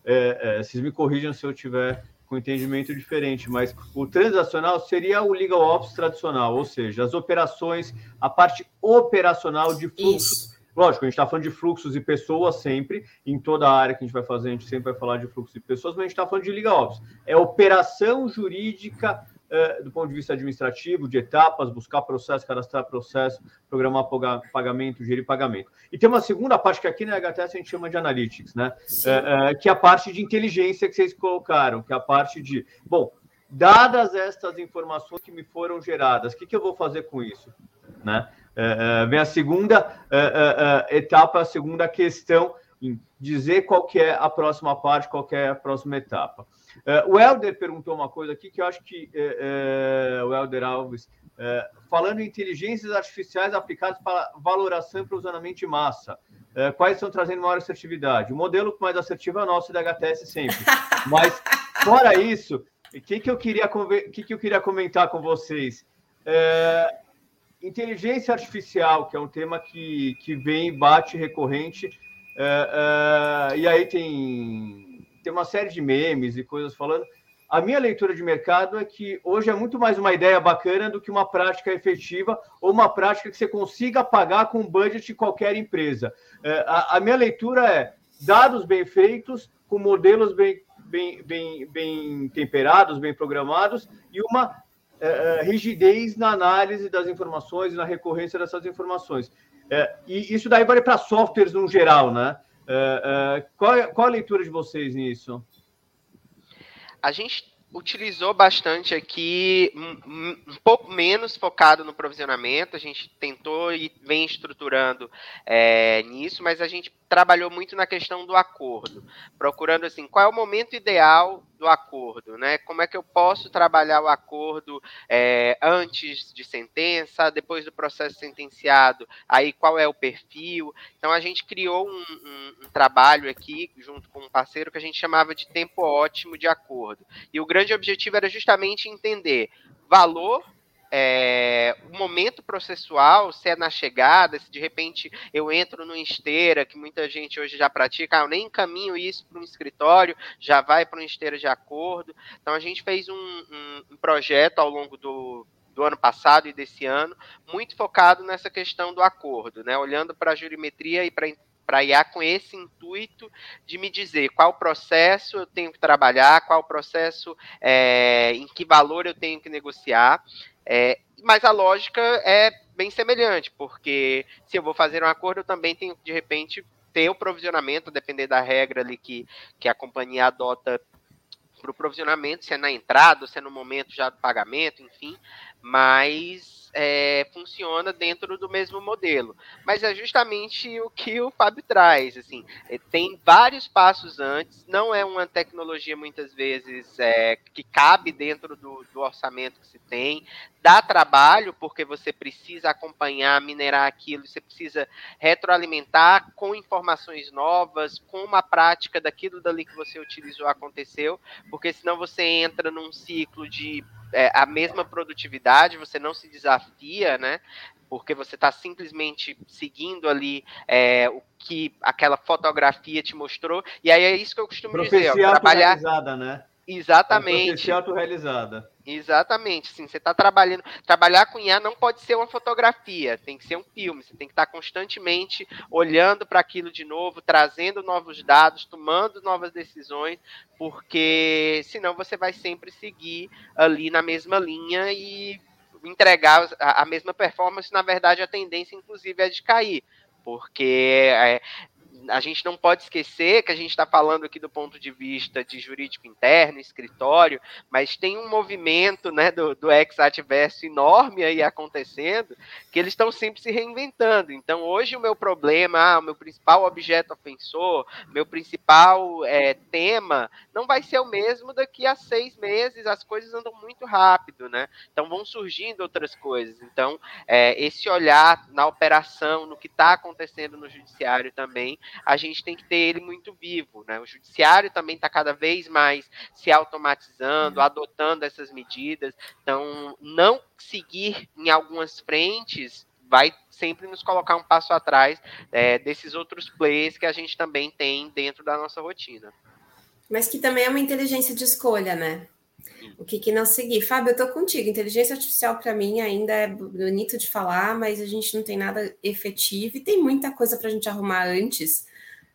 é, é, vocês me corrijam se eu tiver com entendimento diferente, mas o transacional seria o legal ops tradicional, ou seja, as operações, a parte operacional de fluxos. Isso. Lógico, a gente está falando de fluxos e pessoas sempre, em toda a área que a gente vai fazer, a gente sempre vai falar de fluxos e pessoas, mas a gente está falando de Liga Ops. É operação jurídica uh, do ponto de vista administrativo, de etapas, buscar processo, cadastrar processo, programar pagamento, gerir pagamento. E tem uma segunda parte que aqui na HTS a gente chama de analytics, né? Uh, uh, que é a parte de inteligência que vocês colocaram, que é a parte de, bom, dadas estas informações que me foram geradas, o que, que eu vou fazer com isso? Né? Uh, vem a segunda uh, etapa, a segunda questão, em dizer qual que é a próxima parte, qual que é a próxima etapa. o Helder perguntou uma coisa aqui que eu acho que o Helder Alves, falando em inteligências artificiais aplicadas para valoração e provisionamento de massa, quais estão trazendo maior assertividade? O modelo mais assertivo é o nosso da HTS sempre. (laughs) Mas, fora isso, o que, que, eu queria, que, que eu queria comentar com vocês? É, inteligência artificial, que é um tema que, que vem, bate recorrente, é, é, e aí tem, tem uma série de memes e coisas falando. A minha leitura de mercado é que hoje é muito mais uma ideia bacana do que uma prática efetiva ou uma prática que você consiga pagar com o budget de qualquer empresa. É, a, a, minha leitura é dados bem feitos, com modelos bem, bem, bem, bem temperados, bem programados, e uma é, é, rigidez na análise das informações e na recorrência dessas informações. É, e isso daí vale para softwares no geral, né? É, é, qual, é, qual a leitura de vocês nisso? A gente utilizou bastante aqui, um, um, pouco menos focado no provisionamento, a gente tentou e vem estruturando é, nisso, mas a gente trabalhou muito na questão do acordo, procurando assim, qual é o momento ideal do acordo, né? Como é que eu posso trabalhar o acordo é, antes de sentença, depois do processo sentenciado, aí qual é o perfil? Então a gente criou um, um, um trabalho aqui junto com um parceiro que a gente chamava de tempo ótimo de acordo. E o grande objetivo era justamente entender valor é, o momento processual, se é na chegada, se de repente eu entro numa esteira, que muita gente hoje já pratica, ah, eu nem encaminho isso para um escritório, já vai para uma esteira de acordo. Então a gente fez um, um, um projeto ao longo do, do ano passado e desse ano, muito focado nessa questão do acordo, né? Olhando para a jurimetria e para para IA com esse intuito de me dizer qual processo eu tenho que trabalhar, qual processo, é, em que valor eu tenho que negociar. É, mas a lógica é bem semelhante, porque se eu vou fazer um acordo, eu também tenho que, de repente, ter o provisionamento, depender da regra ali que, que a companhia adota para o provisionamento, se é na entrada, se é no momento já do pagamento, enfim, mas é, funciona dentro do mesmo modelo. Mas é justamente o que o Fábio traz. Assim, é, tem vários passos antes, não é uma tecnologia muitas vezes é, que cabe dentro do, do, orçamento que se tem. Dá trabalho, porque você precisa acompanhar, minerar aquilo, você precisa retroalimentar com informações novas, com uma prática daquilo dali que você utilizou aconteceu, porque senão você entra num ciclo de é, a mesma produtividade, você não se desafia, né? Porque você está simplesmente seguindo ali é, o que aquela fotografia te mostrou. E aí é isso que eu costumo Profecia dizer. Ó, trabalhar né? Exatamente. É autorrealizada. Exatamente, sim. Você está trabalhando. Trabalhar com IA não pode ser uma fotografia, tem que ser um filme. Você tem que estar tá constantemente olhando para aquilo de novo, trazendo novos dados, tomando novas decisões, porque senão você vai sempre seguir ali na mesma linha e entregar a, mesma performance. Na verdade, a tendência, inclusive, é de cair porque é, a gente não pode esquecer que a gente está falando aqui do ponto de vista de jurídico interno, escritório, mas tem um movimento né, do, do ex-ativerso enorme aí acontecendo, que eles estão sempre se reinventando. Então, hoje, o meu problema, ah, o meu principal objeto ofensor, meu principal é, tema, não vai ser o mesmo daqui a seis meses, as coisas andam muito rápido, né? Então, vão surgindo outras coisas. Então, é, esse olhar na operação, no que está acontecendo no judiciário também, a gente tem que ter ele muito vivo. Né? O judiciário também está cada vez mais se automatizando, uhum. adotando essas medidas. Então, não seguir em algumas frentes vai sempre nos colocar um passo atrás é, desses outros plays que a gente também tem dentro da nossa rotina. Mas que também é uma inteligência de escolha, né? O que, que não seguir? Fábio, eu tô contigo. Inteligência artificial, para mim, ainda é bonito de falar, mas a gente não tem nada efetivo e tem muita coisa para a gente arrumar antes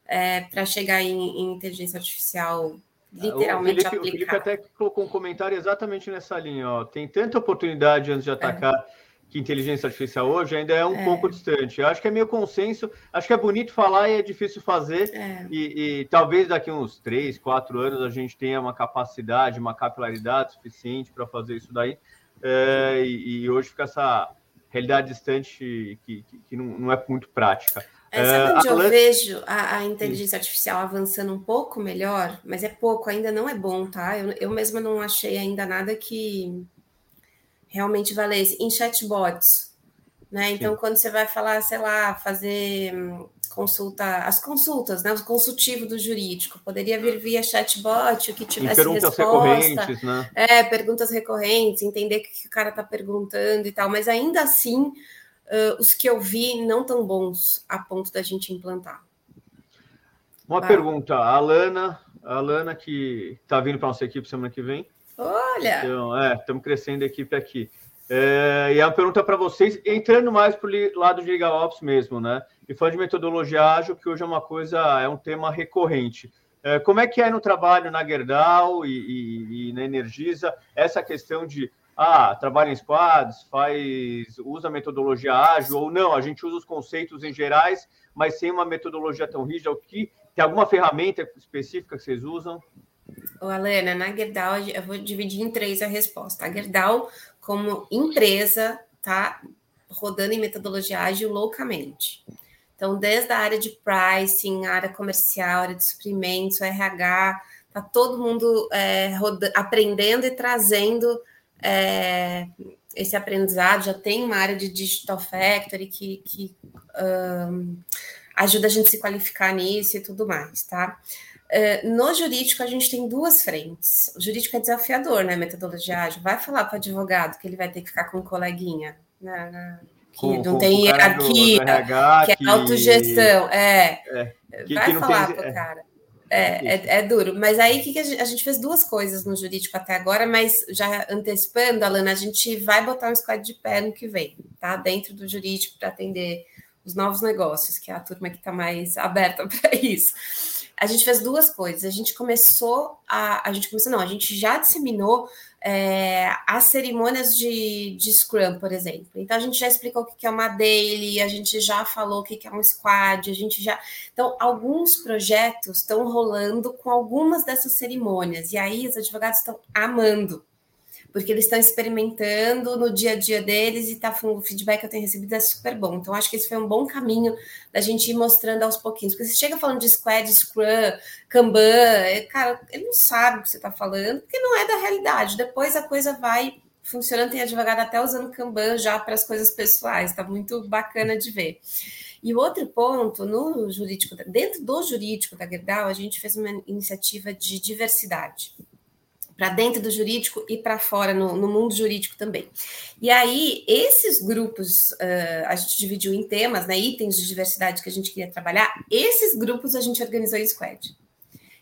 é, para chegar em, em, inteligência artificial literalmente o Felipe, O Felipe até colocou um comentário exatamente nessa linha. Ó. Tem tanta oportunidade antes de atacar. É que inteligência artificial hoje ainda é um é. pouco distante. Eu acho que é meio consenso, acho que é bonito falar e é difícil fazer. É. E, e, talvez daqui uns três, quatro anos a gente tenha uma capacidade, uma capilaridade suficiente para fazer isso daí. É, e, e, hoje fica essa realidade distante que, que, que não, não, é muito prática. É, sabe onde eu vejo a, a inteligência artificial avançando um pouco melhor, mas é pouco, ainda não é bom, tá? Eu, eu mesma não achei ainda nada que realmente valesse em chatbots, né? Então, Sim. quando você vai falar, sei lá, fazer hum, consulta, as consultas, né? O consultivo do jurídico, poderia vir via chatbot, o que tivesse perguntas resposta. recorrentes, né? É, perguntas recorrentes, entender o que o cara está perguntando e tal, mas ainda assim, uh, os que eu vi não tão bons a ponto da gente implantar. Uma vai. pergunta, a Alana, a Alana que está vindo para nossa equipe semana que vem, Olha! Então, é, estamos crescendo a equipe aqui. É, e a pergunta para vocês, entrando mais para o lado de LegalOps mesmo, né? E falando de metodologia ágil, que hoje é uma coisa, é um tema recorrente. É, como é que é no trabalho na Gerdau e, e, e, na Energisa essa questão de ah, trabalha em squads, faz, usa metodologia ágil ou não? A gente usa os conceitos em gerais, mas sem uma metodologia tão rígida. O que tem alguma ferramenta específica que vocês usam? Alana, na Gerdau, eu vou dividir em três a resposta. A Gerdau, como empresa, está rodando em metodologia ágil loucamente. Então, desde a área de pricing, área comercial, área de suprimentos, RH, está todo mundo é, aprendendo e trazendo é, esse aprendizado. Já tem uma área de Digital Factory que, que um, ajuda a gente a se qualificar nisso e tudo mais, tá? Uh, no jurídico, a gente tem duas frentes. O jurídico é desafiador, né? Metodologia ágil. Vai falar para o advogado que ele vai ter que ficar com um coleguinha, né? né que com, não com tem hierarquia, que, que é autogestão. É. é que, vai que falar para o é. cara. É, é, é, duro. Mas aí que, que a, gente, a, gente, fez duas coisas no jurídico até agora, mas já antecipando, Alana, a gente vai botar um squad de pé no que vem, tá? Dentro do jurídico para atender os novos negócios, que é a turma que está mais aberta (laughs) para isso a gente fez duas coisas. A gente começou a. A gente começou, não, a gente já disseminou é, as cerimônias de, de Scrum, por exemplo. Então, a gente já explicou o que é uma daily, a gente já falou o que é um squad, a gente já. Então, alguns projetos estão rolando com algumas dessas cerimônias, e aí os advogados estão amando porque eles estão experimentando no dia a dia deles e tá, o feedback que eu tenho recebido é super bom. Então, acho que esse foi um bom caminho da gente ir mostrando aos pouquinhos. Porque você chega falando de squad, scrum, kanban, é, cara, ele não sabe o que você está falando, porque não é da realidade. Depois a coisa vai funcionando, tem advogado até usando kanban já para as coisas pessoais, tá muito bacana de ver. E o outro ponto, no jurídico, dentro do jurídico da Gerdau, a gente fez uma iniciativa de diversidade para dentro do jurídico e para fora, no, no, mundo jurídico também. E aí, esses grupos, uh, a gente dividiu em temas, né, itens de diversidade que a gente queria trabalhar, esses grupos a gente organizou em squad.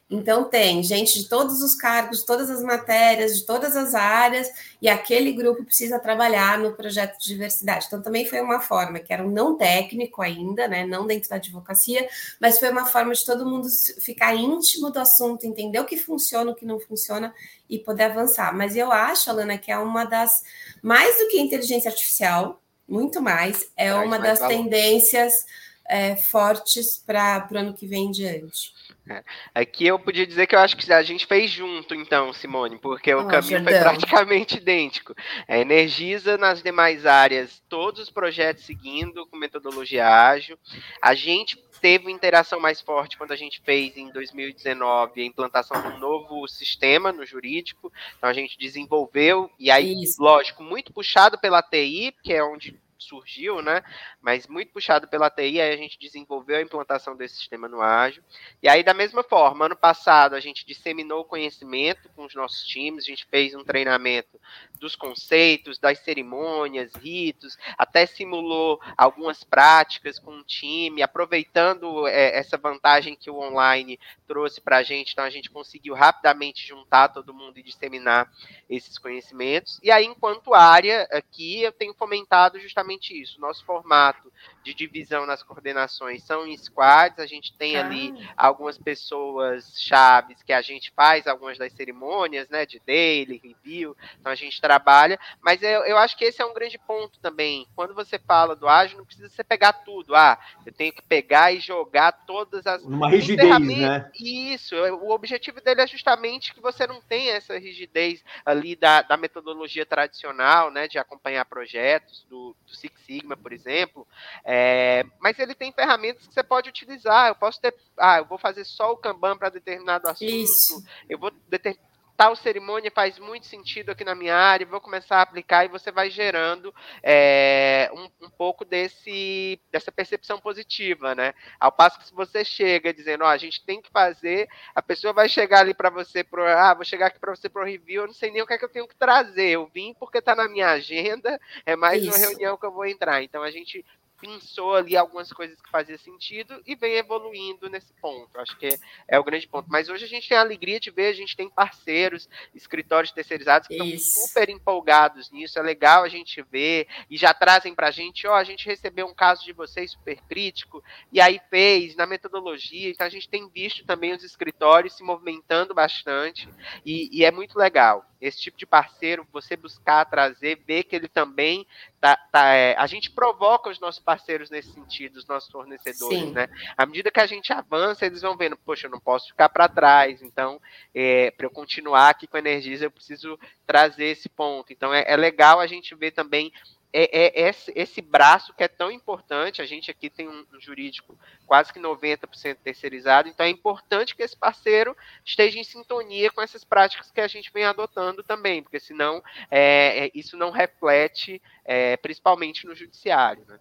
Então, tem gente de todos os cargos, todas as matérias, de todas as áreas, e aquele grupo precisa trabalhar no projeto de diversidade. Então, também foi uma forma que era um não técnico ainda, né, não dentro da advocacia, mas foi uma forma de todo mundo ficar íntimo do assunto, entender o que funciona, o que não funciona e poder avançar. Mas eu acho, Alana, que é uma das, mais do que inteligência artificial, muito mais, é uma das tendências é, fortes para o ano que vem em diante. É. Aqui eu podia dizer que eu acho que a gente fez junto, então, Simone, porque o oh, caminho foi praticamente (laughs) idêntico. É, energiza nas demais áreas todos os projetos seguindo com metodologia ágil. A gente teve interação mais forte quando a gente fez em 2019 a implantação de um novo sistema no jurídico. Então a gente desenvolveu, e aí, Isso. lógico, muito puxado pela TI, que é onde surgiu, né? Mas muito puxado pela TI, aí a gente desenvolveu a implantação desse sistema no ágil. E aí, da mesma forma, ano passado a gente disseminou o conhecimento com os nossos times, a gente fez um treinamento dos conceitos, das cerimônias, ritos, até simulou algumas práticas com o time, aproveitando é, essa vantagem que o online trouxe para a gente, então a gente conseguiu rapidamente juntar todo mundo e disseminar esses conhecimentos. E aí, enquanto área, aqui eu tenho fomentado justamente isso. Nosso formato de divisão nas coordenações são em squads, a gente tem ah. ali algumas pessoas chaves que a gente faz algumas das cerimônias, né, de daily, review, então a gente trabalha, mas eu, eu acho que esse é um grande ponto também. Quando você fala do ágil, não precisa você pegar tudo. Ah, eu tenho que pegar e jogar todas as. Uma rigidez, né? Isso. O objetivo dele é justamente que você não tenha essa rigidez ali da, da metodologia tradicional, né? De acompanhar projetos, do, do Six Sigma, por exemplo. É, mas ele tem ferramentas que você pode utilizar. Eu posso ter. Ah, eu vou fazer só o Kanban para determinado assunto. Isso. Eu vou determinar tal cerimônia faz muito sentido aqui na minha área, vou começar a aplicar e você vai gerando é, um, um, pouco desse, dessa percepção positiva, né? Ao passo que se você chega dizendo, ó, a gente tem que fazer, a pessoa vai chegar ali para você, pro, ah, vou chegar aqui para você para o review, eu não sei nem o que é que eu tenho que trazer, eu vim porque está na minha agenda, é mais Isso. uma reunião que eu vou entrar. Então a gente pensou ali algumas coisas que faziam sentido e vem evoluindo nesse ponto. Acho que é, é, o grande ponto. Mas hoje a gente tem a alegria de ver, a gente tem parceiros, escritórios terceirizados que Isso. estão super empolgados nisso. É legal a gente ver e já trazem para a gente, ó, oh, a gente recebeu um caso de vocês super crítico e aí fez na metodologia. Então a gente tem visto também os escritórios se movimentando bastante e, e é muito legal esse tipo de parceiro, você buscar trazer, ver que ele também tá, tá é, a gente provoca os nossos parceiros nesse sentido, os nossos fornecedores, Sim. né? À medida que a gente avança, eles vão vendo, poxa, eu não posso ficar para trás, então, é, para eu continuar aqui com a Energisa, eu preciso trazer esse ponto. Então, é, é legal a gente ver também é, é esse, esse, braço que é tão importante. A gente aqui tem um, um, jurídico quase que 90% terceirizado, então é importante que esse parceiro esteja em sintonia com essas práticas que a gente vem adotando também, porque senão é, é isso não reflete é, principalmente no judiciário. Né?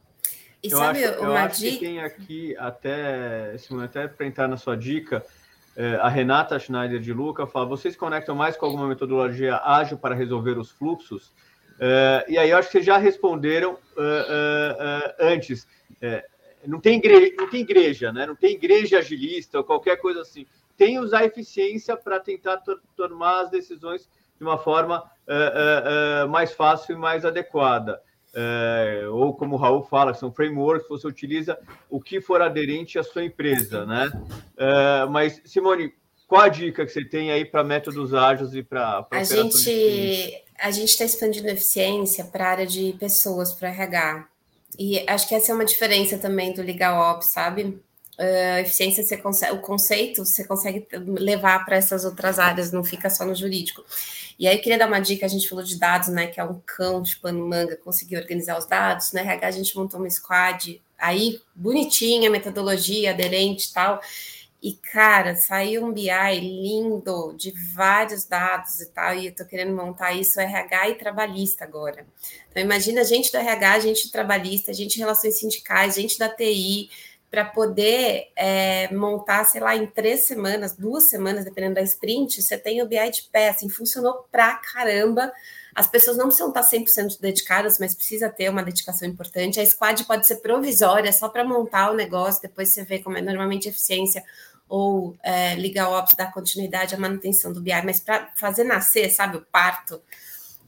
E eu sabe acho, uma dica? que tem aqui, até, Simone, até para entrar na sua dica, é, a Renata Schneider de Luca fala: vocês conectam mais com alguma metodologia ágil para resolver os fluxos? Uh, e aí eu acho que vocês já responderam uh, antes. não, tem igreja, não tem igreja, né? Não tem igreja agilista ou qualquer coisa assim. Tem usar eficiência para tentar tomar as decisões de uma forma mais fácil e mais adequada. Ou como o Raul fala, são frameworks, você utiliza o que for aderente à sua empresa, né? mas, Simone, qual a dica que você tem aí para métodos ágeis e para a gente a gente está expandindo eficiência para a área de pessoas, para RH. E acho que essa é uma diferença também do Legal Ops, sabe? Uh, eficiência, você consegue, o conceito você consegue levar para essas outras áreas, não fica só no jurídico. E aí, eu queria dar uma dica: a gente falou de dados, né? Que é um cão de pano manga conseguir organizar os dados. No RH, a gente montou uma squad aí, bonitinha, metodologia, aderente e tal. E, cara, saiu um BI lindo de vários dados e tal, e eu tô querendo montar isso RH e trabalhista agora. Então, imagina gente do RH, gente trabalhista, a gente relações sindicais, gente da TI, para poder é, montar, sei lá, em três semanas, duas semanas, dependendo da sprint, você tem o BI de pé, assim, funcionou pra caramba. As pessoas não precisam estar 100% dedicadas, mas precisa ter uma dedicação importante. A squad pode ser provisória, só para montar o negócio, depois você vê como é normalmente eficiência ou é, ligar o Ops, dar continuidade à manutenção do BI, mas para fazer nascer, sabe, o parto,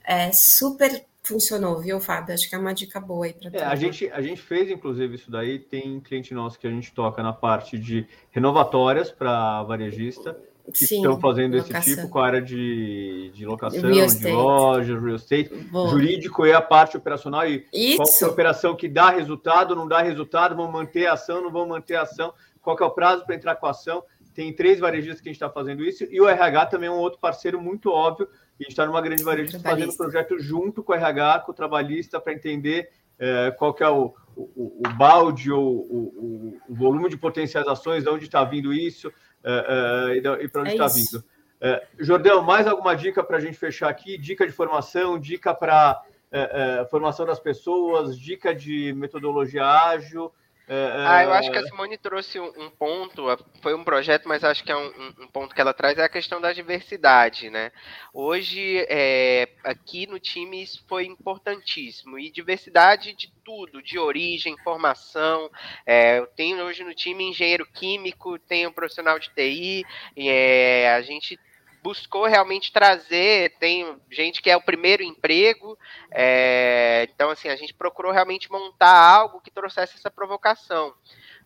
é super funcionou, viu, Fábio? Acho que é uma dica boa aí para é, a gente A gente fez, inclusive, isso daí. Tem cliente nosso que a gente toca na parte de renovatórias para varejista, que Sim, estão fazendo locação. esse tipo com a área de, de locação, de loja, real estate, Boa. jurídico e a parte operacional. E Isso. qual é a operação que dá resultado, não dá resultado, vão manter a ação, não vão manter a ação, qual é o prazo para entrar com a ação. Tem três varejistas que a gente está fazendo isso, e o RH também é um outro parceiro muito óbvio, a gente está numa grande varejista fazendo projeto junto com o RH, com o trabalhista, para entender é, qual que é o, o, o balde ou o, o, volume de potencializações, de onde está vindo isso é, é, e para onde está é vindo. É, Jordão, mais alguma dica para a gente fechar aqui? Dica de formação, dica para é, formação das pessoas, dica de metodologia ágil. É, ah, eu acho que a Simone trouxe um, um, ponto, foi um projeto, mas acho que é um, um, ponto que ela traz, é a questão da diversidade, né? Hoje, é, aqui no time, isso foi importantíssimo, e diversidade de tudo, de origem, formação, é, eu tenho hoje no time engenheiro químico, tenho profissional de TI, é, a gente buscou realmente trazer, tem gente que é o primeiro emprego, é, então assim, a gente procurou realmente montar algo que trouxesse essa provocação.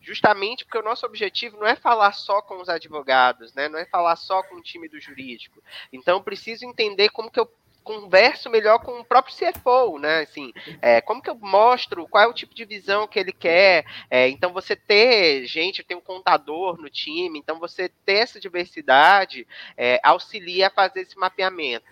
Justamente porque o nosso objetivo não é falar só com os advogados, né? Não é falar só com o time do jurídico. Então, preciso entender como que eu converso melhor com o próprio CFO, né? Assim, é, como que eu mostro qual é o tipo de visão que ele quer? É, então, você ter gente, tem um contador no time, então você ter essa diversidade é, auxilia a fazer esse mapeamento.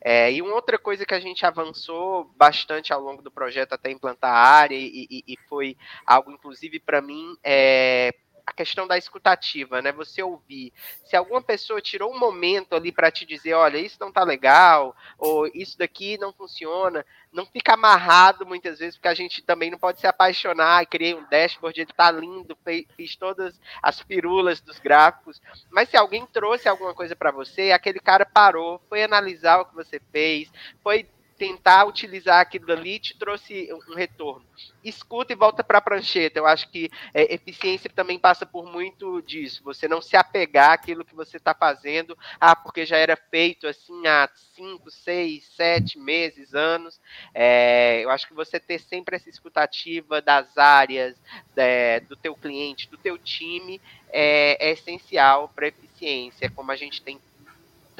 É, e uma outra coisa que a gente avançou bastante ao longo do projeto até implantar a área, e, e, e foi algo, inclusive, para mim, é, a questão da escutativa, né? Você ouvir. Se alguma pessoa tirou um momento ali para te dizer, olha, isso não tá legal, ou isso daqui não funciona, não fica amarrado muitas vezes, porque a gente também não pode se apaixonar, criei um dashboard, ele tá lindo, fiz todas as pirulas dos gráficos, mas se alguém trouxe alguma coisa para você, aquele cara parou, foi analisar o que você fez, foi tentar utilizar aquilo ali te trouxe um retorno. Escuta e volta para a prancheta. Eu acho que é, eficiência também passa por muito disso. Você não se apegar àquilo que você está fazendo, ah, porque já era feito assim há cinco, seis, sete meses, anos. É, eu acho que você ter sempre essa escutativa das áreas, é, do teu cliente, do teu time, é, é essencial para eficiência, como a gente tem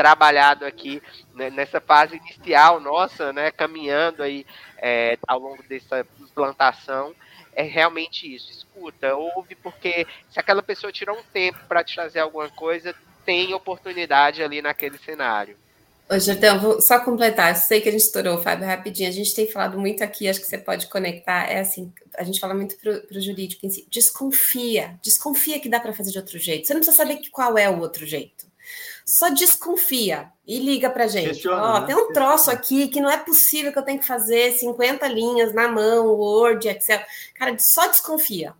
trabalhado aqui né, nessa fase inicial nossa, né, caminhando aí é, ao longo dessa implantação, é realmente isso. Escuta, ouve, porque se aquela pessoa tirou um tempo para te trazer alguma coisa, tem oportunidade ali naquele cenário. Ô, Jordão, vou só completar. Eu sei que a gente estourou, Fábio, rapidinho. A gente tem falado muito aqui, acho que você pode conectar. É assim, a gente fala muito para o jurídico em si. Desconfia, desconfia que dá para fazer de outro jeito. Você não precisa saber qual é o outro jeito só desconfia e liga para gente. Questiona, oh, né? Tem um troço aqui que não é possível que eu tenha que fazer 50 linhas na mão, Word, Excel. Cara, só desconfia.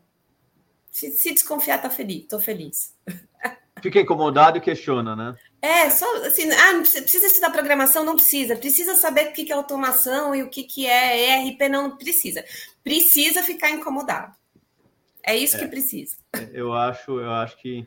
Se, se desconfiar, tá feliz, tô feliz. Fica incomodado e questiona, né? É, só assim, ah, não precisa, precisa estudar programação? Não precisa. Precisa saber o que é automação e o que é ERP? Não precisa. Precisa ficar incomodado. É isso é, que precisa. Eu acho, eu acho que,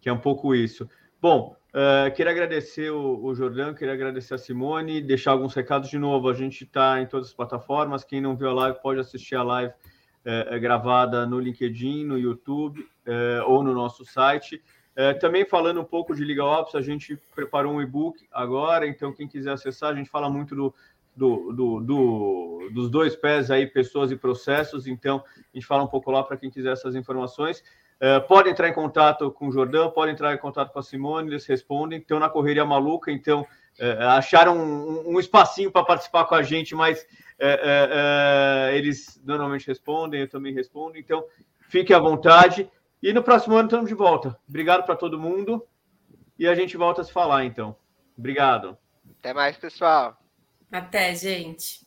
que é um pouco isso. Bom, Uh, queria agradecer o, o Jordão, queria agradecer a Simone, deixar alguns recados de novo. A gente está em todas as plataformas. Quem não viu a live pode assistir a live uh, gravada no LinkedIn, no YouTube uh, ou no nosso site. É, também falando um pouco de Liga Ops, a gente preparou um e-book agora, então quem quiser acessar, a gente fala muito do, do, do, do, dos dois pés aí, pessoas e processos, então a gente fala um pouco lá para quem quiser essas informações. É, pode entrar em contato com o Jordão, pode entrar em contato com a Simone, eles respondem, estão na correria maluca, então é, acharam um, um espacinho para participar com a gente, mas é, eles normalmente respondem, eu também respondo, então fique à vontade. E no próximo ano estamos de volta. Obrigado para todo mundo. E a gente volta a se falar, então. Obrigado. Até mais, pessoal. Até, gente.